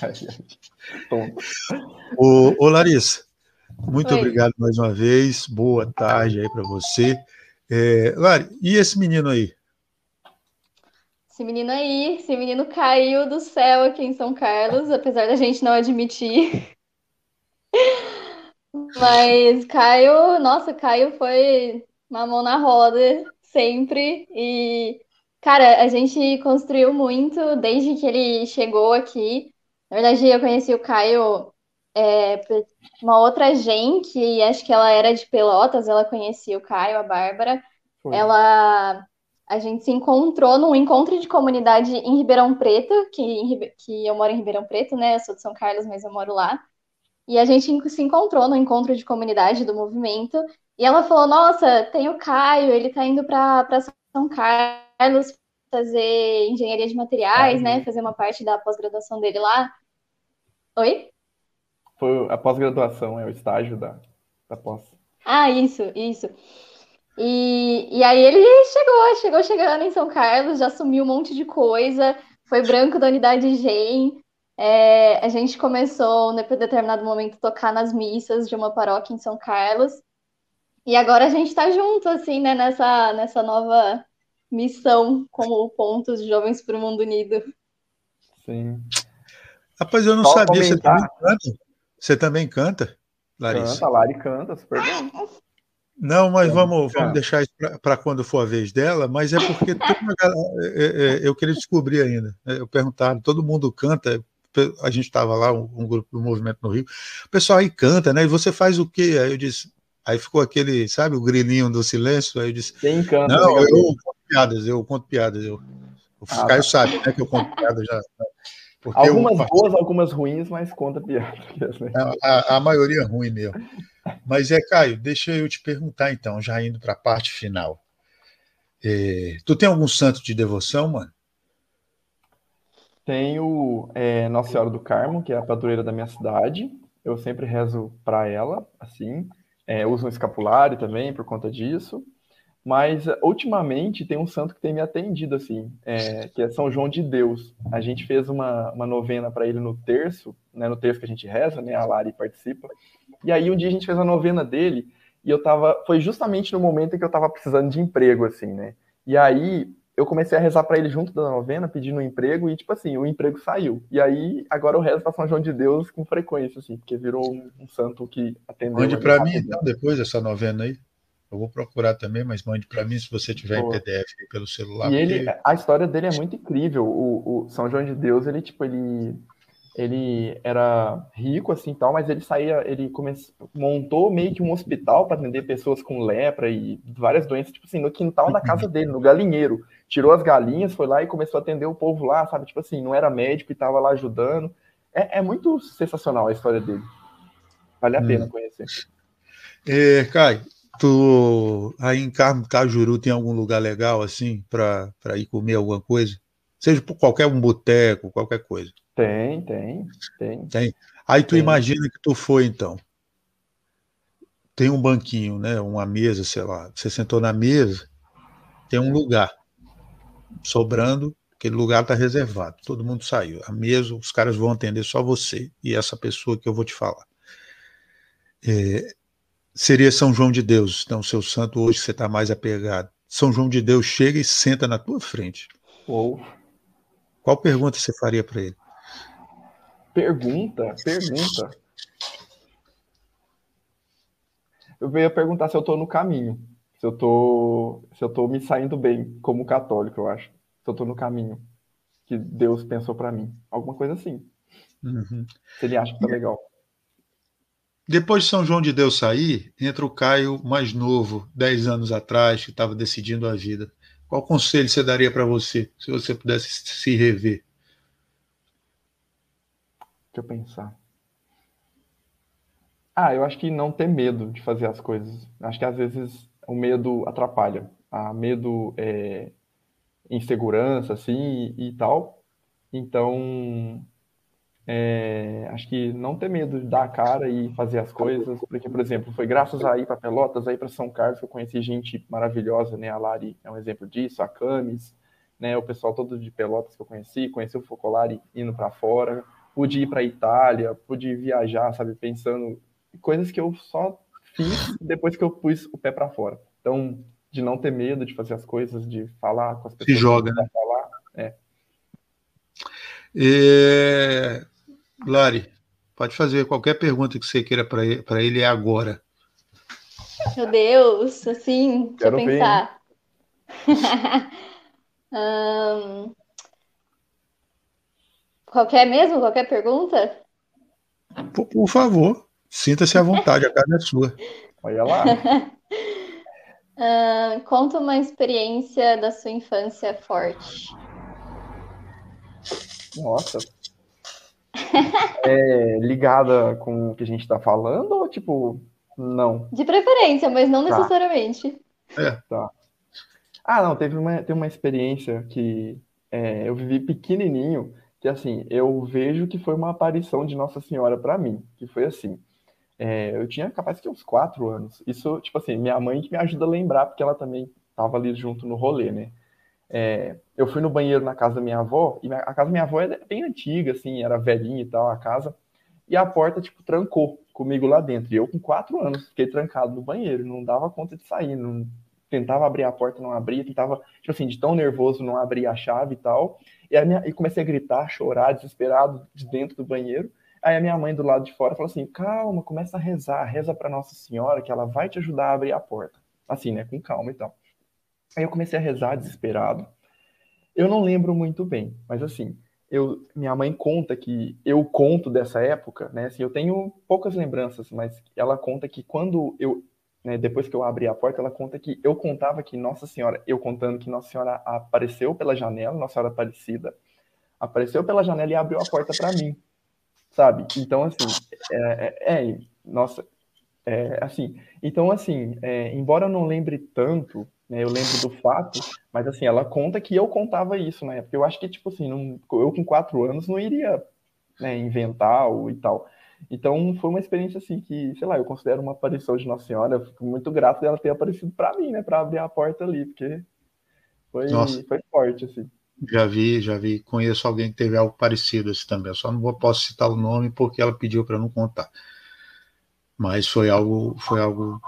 Ô, ô, Larissa, muito Oi. obrigado mais uma vez. Boa tarde aí para você. É, Lari, e esse menino aí? Esse menino aí, esse menino caiu do céu aqui em São Carlos, apesar da gente não admitir. Mas Caio, nossa, Caio foi uma mão na roda sempre. E, cara, a gente construiu muito desde que ele chegou aqui. Na verdade, eu conheci o Caio é, uma outra gente, que acho que ela era de Pelotas, ela conhecia o Caio, a Bárbara. Foi. Ela. A gente se encontrou num encontro de comunidade em Ribeirão Preto, que, que eu moro em Ribeirão Preto, né? Eu sou de São Carlos, mas eu moro lá. E a gente se encontrou no encontro de comunidade do movimento. E ela falou: Nossa, tem o Caio, ele tá indo para São Carlos fazer engenharia de materiais, né? Fazer uma parte da pós-graduação dele lá. Oi? Foi a pós-graduação, é o estágio da, da pós. Ah, isso, isso. E, e aí ele chegou, chegou chegando em São Carlos, já sumiu um monte de coisa, foi branco da unidade GEM. É, a gente começou, em determinado momento, tocar nas missas de uma paróquia em São Carlos. E agora a gente está junto, assim, né, nessa, nessa nova missão como pontos Jovens para o Mundo Unido. Sim. Rapaz, eu não Só sabia. Você também canta? Você também canta, Larissa? Canta, Lari canta, super bem. Não, mas vamos, vamos deixar isso para quando for a vez dela, mas é porque é, é, é, eu queria descobrir ainda. Né? Eu perguntava, todo mundo canta, a gente estava lá, um, um, grupo do movimento no Rio, o pessoal aí canta, né? E você faz o quê? Aí eu disse, aí ficou aquele, sabe, o grilinho do silêncio, aí eu disse, Quem canta? Não, eu conto piadas, eu conto piadas, eu, o ah, Caio tá. sabe, né, que eu conto piadas já. Algumas eu, boas, algumas ruins, mas conta piadas. A, a, a maioria é ruim mesmo. Mas é, Caio, deixa eu te perguntar então, já indo para a parte final. É, tu tem algum santo de devoção, mano? Tenho é, Nossa Senhora do Carmo, que é a padroeira da minha cidade. Eu sempre rezo para ela, assim. É, uso um escapulário também por conta disso. Mas ultimamente tem um santo que tem me atendido, assim, é, que é São João de Deus. A gente fez uma, uma novena para ele no terço, né, no terço que a gente reza, né, a Lari participa. E aí um dia a gente fez a novena dele e eu tava, foi justamente no momento em que eu tava precisando de emprego, assim, né? E aí eu comecei a rezar para ele junto da novena, pedindo um emprego, e tipo assim, o emprego saiu. E aí, agora eu rezo para São João de Deus com frequência, assim, porque virou um, um santo que atendeu. Mande para mim, então, depois dessa novena aí. Eu vou procurar também, mas mande para mim se você tiver Pô. em PDF pelo celular. E ele, a história dele é muito incrível. O, o, São João de Deus, ele tipo ele ele era rico assim tal, mas ele saía, ele começou, montou meio que um hospital para atender pessoas com lepra e várias doenças, tipo assim, no quintal da casa dele, no galinheiro. Tirou as galinhas, foi lá e começou a atender o povo lá, sabe? Tipo assim, não era médico e estava lá ajudando. É, é, muito sensacional a história dele. Vale a hum. pena conhecer. É, Kai, Tu aí em Carmo Cajuru tem algum lugar legal assim para ir comer alguma coisa? Seja por qualquer um boteco, qualquer coisa. Tem, tem, tem. Tem. Aí tu tem. imagina que tu foi então. Tem um banquinho, né? Uma mesa, sei lá. Você sentou na mesa, tem um lugar sobrando, aquele lugar está reservado. Todo mundo saiu. A mesa, os caras vão atender só você e essa pessoa que eu vou te falar. É, seria São João de Deus. Então, seu santo hoje você está mais apegado. São João de Deus chega e senta na tua frente. Ou qual pergunta você faria para ele? Pergunta, pergunta. Eu ia perguntar se eu estou no caminho, se eu estou, se eu tô me saindo bem como católico, eu acho. Se eu estou no caminho que Deus pensou para mim, alguma coisa assim. Uhum. Se ele acha que tá legal. Depois de São João de Deus sair, entra o Caio mais novo, 10 anos atrás, que estava decidindo a vida. Qual conselho você daria para você, se você pudesse se rever? Deixa eu pensar. Ah, eu acho que não ter medo de fazer as coisas. Acho que às vezes o medo atrapalha. Medo é insegurança, assim, e, e tal. Então, é, acho que não ter medo de dar a cara e fazer as coisas, porque, por exemplo, foi graças a ir para Pelotas, aí para São Carlos, que eu conheci gente maravilhosa, né? A Lari é um exemplo disso, a Camis, né? O pessoal todo de Pelotas que eu conheci, conheci o Focolari indo para fora, pude ir para Itália, pude viajar, sabe? Pensando coisas que eu só fiz depois que eu pus o pé para fora. Então, de não ter medo de fazer as coisas, de falar com as pessoas. Se joga, né? Falar, é. é... Lari, pode fazer qualquer pergunta que você queira para ele, ele é agora. Meu Deus, assim, deixa Quero eu pensar. um, qualquer mesmo? Qualquer pergunta? Por, por favor, sinta-se à vontade, a casa é sua. Olha lá. Uh, conta uma experiência da sua infância forte. Nossa, é ligada com o que a gente está falando ou tipo, não? De preferência, mas não tá. necessariamente. É. Tá. Ah, não, teve uma, teve uma experiência que é, eu vivi pequenininho, que assim, eu vejo que foi uma aparição de Nossa Senhora para mim, que foi assim. É, eu tinha capaz que uns quatro anos. Isso, tipo assim, minha mãe que me ajuda a lembrar, porque ela também estava ali junto no rolê, né? É, eu fui no banheiro na casa da minha avó, e a casa da minha avó é bem antiga, assim, era velhinha e tal, a casa, e a porta, tipo, trancou comigo lá dentro. E eu, com quatro anos, fiquei trancado no banheiro, não dava conta de sair, não tentava abrir a porta, não abria, tentava, tipo assim, de tão nervoso, não abria a chave e tal. E, aí comecei a gritar, chorar, desesperado, de dentro do banheiro. Aí a minha mãe do lado de fora falou assim: calma, começa a rezar, reza para Nossa Senhora que ela vai te ajudar a abrir a porta. Assim, né? Com calma e tal. Aí eu comecei a rezar desesperado. Eu não lembro muito bem, mas assim, eu, minha mãe conta que eu conto dessa época, né? Assim, eu tenho poucas lembranças, mas ela conta que quando eu, né, depois que eu abri a porta, ela conta que eu contava que Nossa Senhora, eu contando que Nossa Senhora apareceu pela janela, Nossa Senhora Aparecida, apareceu pela janela e abriu a porta para mim sabe? Então, assim, é, é, é nossa, é, assim, então, assim, é, embora eu não lembre tanto, né, eu lembro do fato, mas, assim, ela conta que eu contava isso na época. Eu acho que, tipo assim, não, eu com quatro anos não iria né, inventar ou, e tal. Então, foi uma experiência, assim, que, sei lá, eu considero uma aparição de Nossa Senhora. Eu fico muito grato dela ter aparecido para mim, né, para abrir a porta ali, porque foi, foi forte, assim. Já vi, já vi. Conheço alguém que teve algo parecido assim também. Eu só não vou, posso citar o nome porque ela pediu para não contar. Mas foi algo, foi algo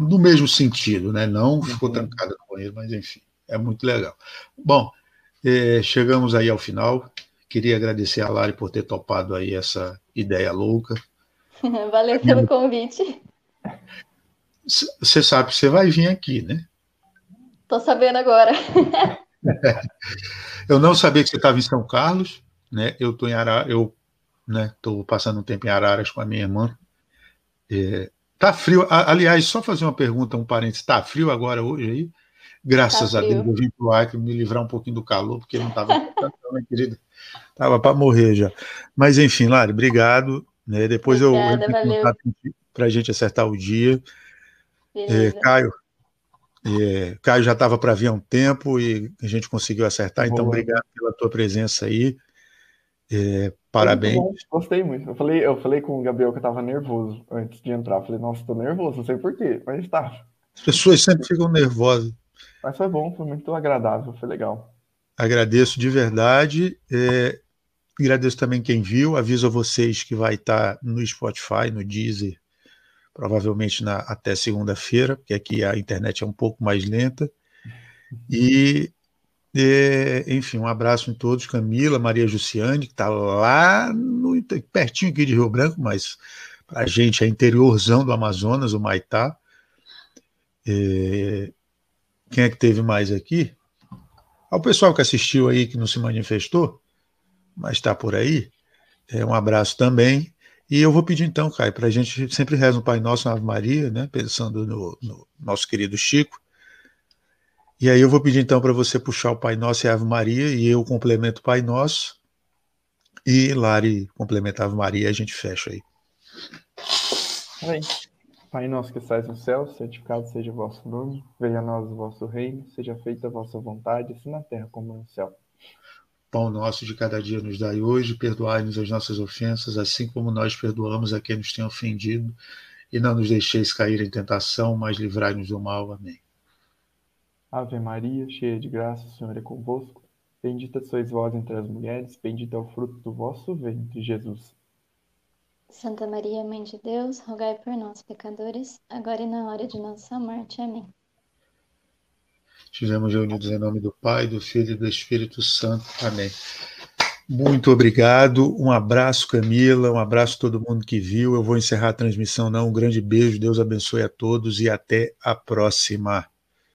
no mesmo sentido, né? Não ficou uhum. trancada com ele, mas enfim, é muito legal. Bom, eh, chegamos aí ao final. Queria agradecer a Lari por ter topado aí essa ideia louca. Valeu pelo convite. Você sabe que você vai vir aqui, né? Tô sabendo agora. eu não sabia que você estava em São Carlos, né? Eu estou em Araras, eu estou né, passando um tempo em Araras com a minha irmã. É, tá frio. Aliás, só fazer uma pergunta, um parênteses. Tá frio agora hoje aí? Graças tá a Deus eu vim para o Acre me livrar um pouquinho do calor, porque não estava, minha querida, estava para morrer já. Mas enfim, Lari, obrigado. Né? Depois Obrigada, eu para a gente acertar o dia. É, Caio, é, Caio já estava para vir há um tempo e a gente conseguiu acertar, então Boa. obrigado pela tua presença aí. É, parabéns. Muito gostei muito. Eu falei, eu falei com o Gabriel que eu estava nervoso antes de entrar. Eu falei, nossa, estou nervoso, não sei porquê, mas estava. As pessoas sempre ficam nervosas. Mas foi bom, foi muito agradável, foi legal. Agradeço de verdade. É, agradeço também quem viu. Aviso a vocês que vai estar no Spotify, no Deezer provavelmente na, até segunda-feira, porque aqui a internet é um pouco mais lenta. E, enfim, um abraço em todos. Camila, Maria Jussiane, que está lá no, pertinho aqui de Rio Branco, mas para a gente é interiorzão do Amazonas, o Maitá. Quem é que teve mais aqui? Ao pessoal que assistiu aí, que não se manifestou, mas está por aí, é, um abraço também. E eu vou pedir então, Caio, para a gente sempre reza um Pai Nosso na Ave Maria, né, pensando no, no, nosso querido Chico. E aí eu vou pedir então para você puxar o Pai Nosso e a Ave Maria, e eu complemento o Pai Nosso, e Lari complementa a Ave Maria, e a gente fecha aí. Oi. Pai nosso que estais no céu, santificado seja o vosso nome, venha a nós o vosso reino, seja feita a vossa vontade, assim na terra como no céu. Pão nosso de cada dia nos dai hoje, perdoai-nos as nossas ofensas, assim como nós perdoamos a quem nos tem ofendido, e não nos deixeis cair em tentação, mas livrai-nos do mal. Amém. Ave Maria, cheia de graça, o Senhor é convosco. Bendita sois vós entre as mulheres, bendito é o fruto do vosso ventre, Jesus. Santa Maria, Mãe de Deus, rogai por nós, pecadores, agora e na hora de nossa morte. Amém. Estivemos reunidos em nome do Pai, do Filho e do Espírito Santo. Amém. Muito obrigado. Um abraço, Camila. Um abraço a todo mundo que viu. Eu vou encerrar a transmissão, não. Um grande beijo. Deus abençoe a todos e até a próxima.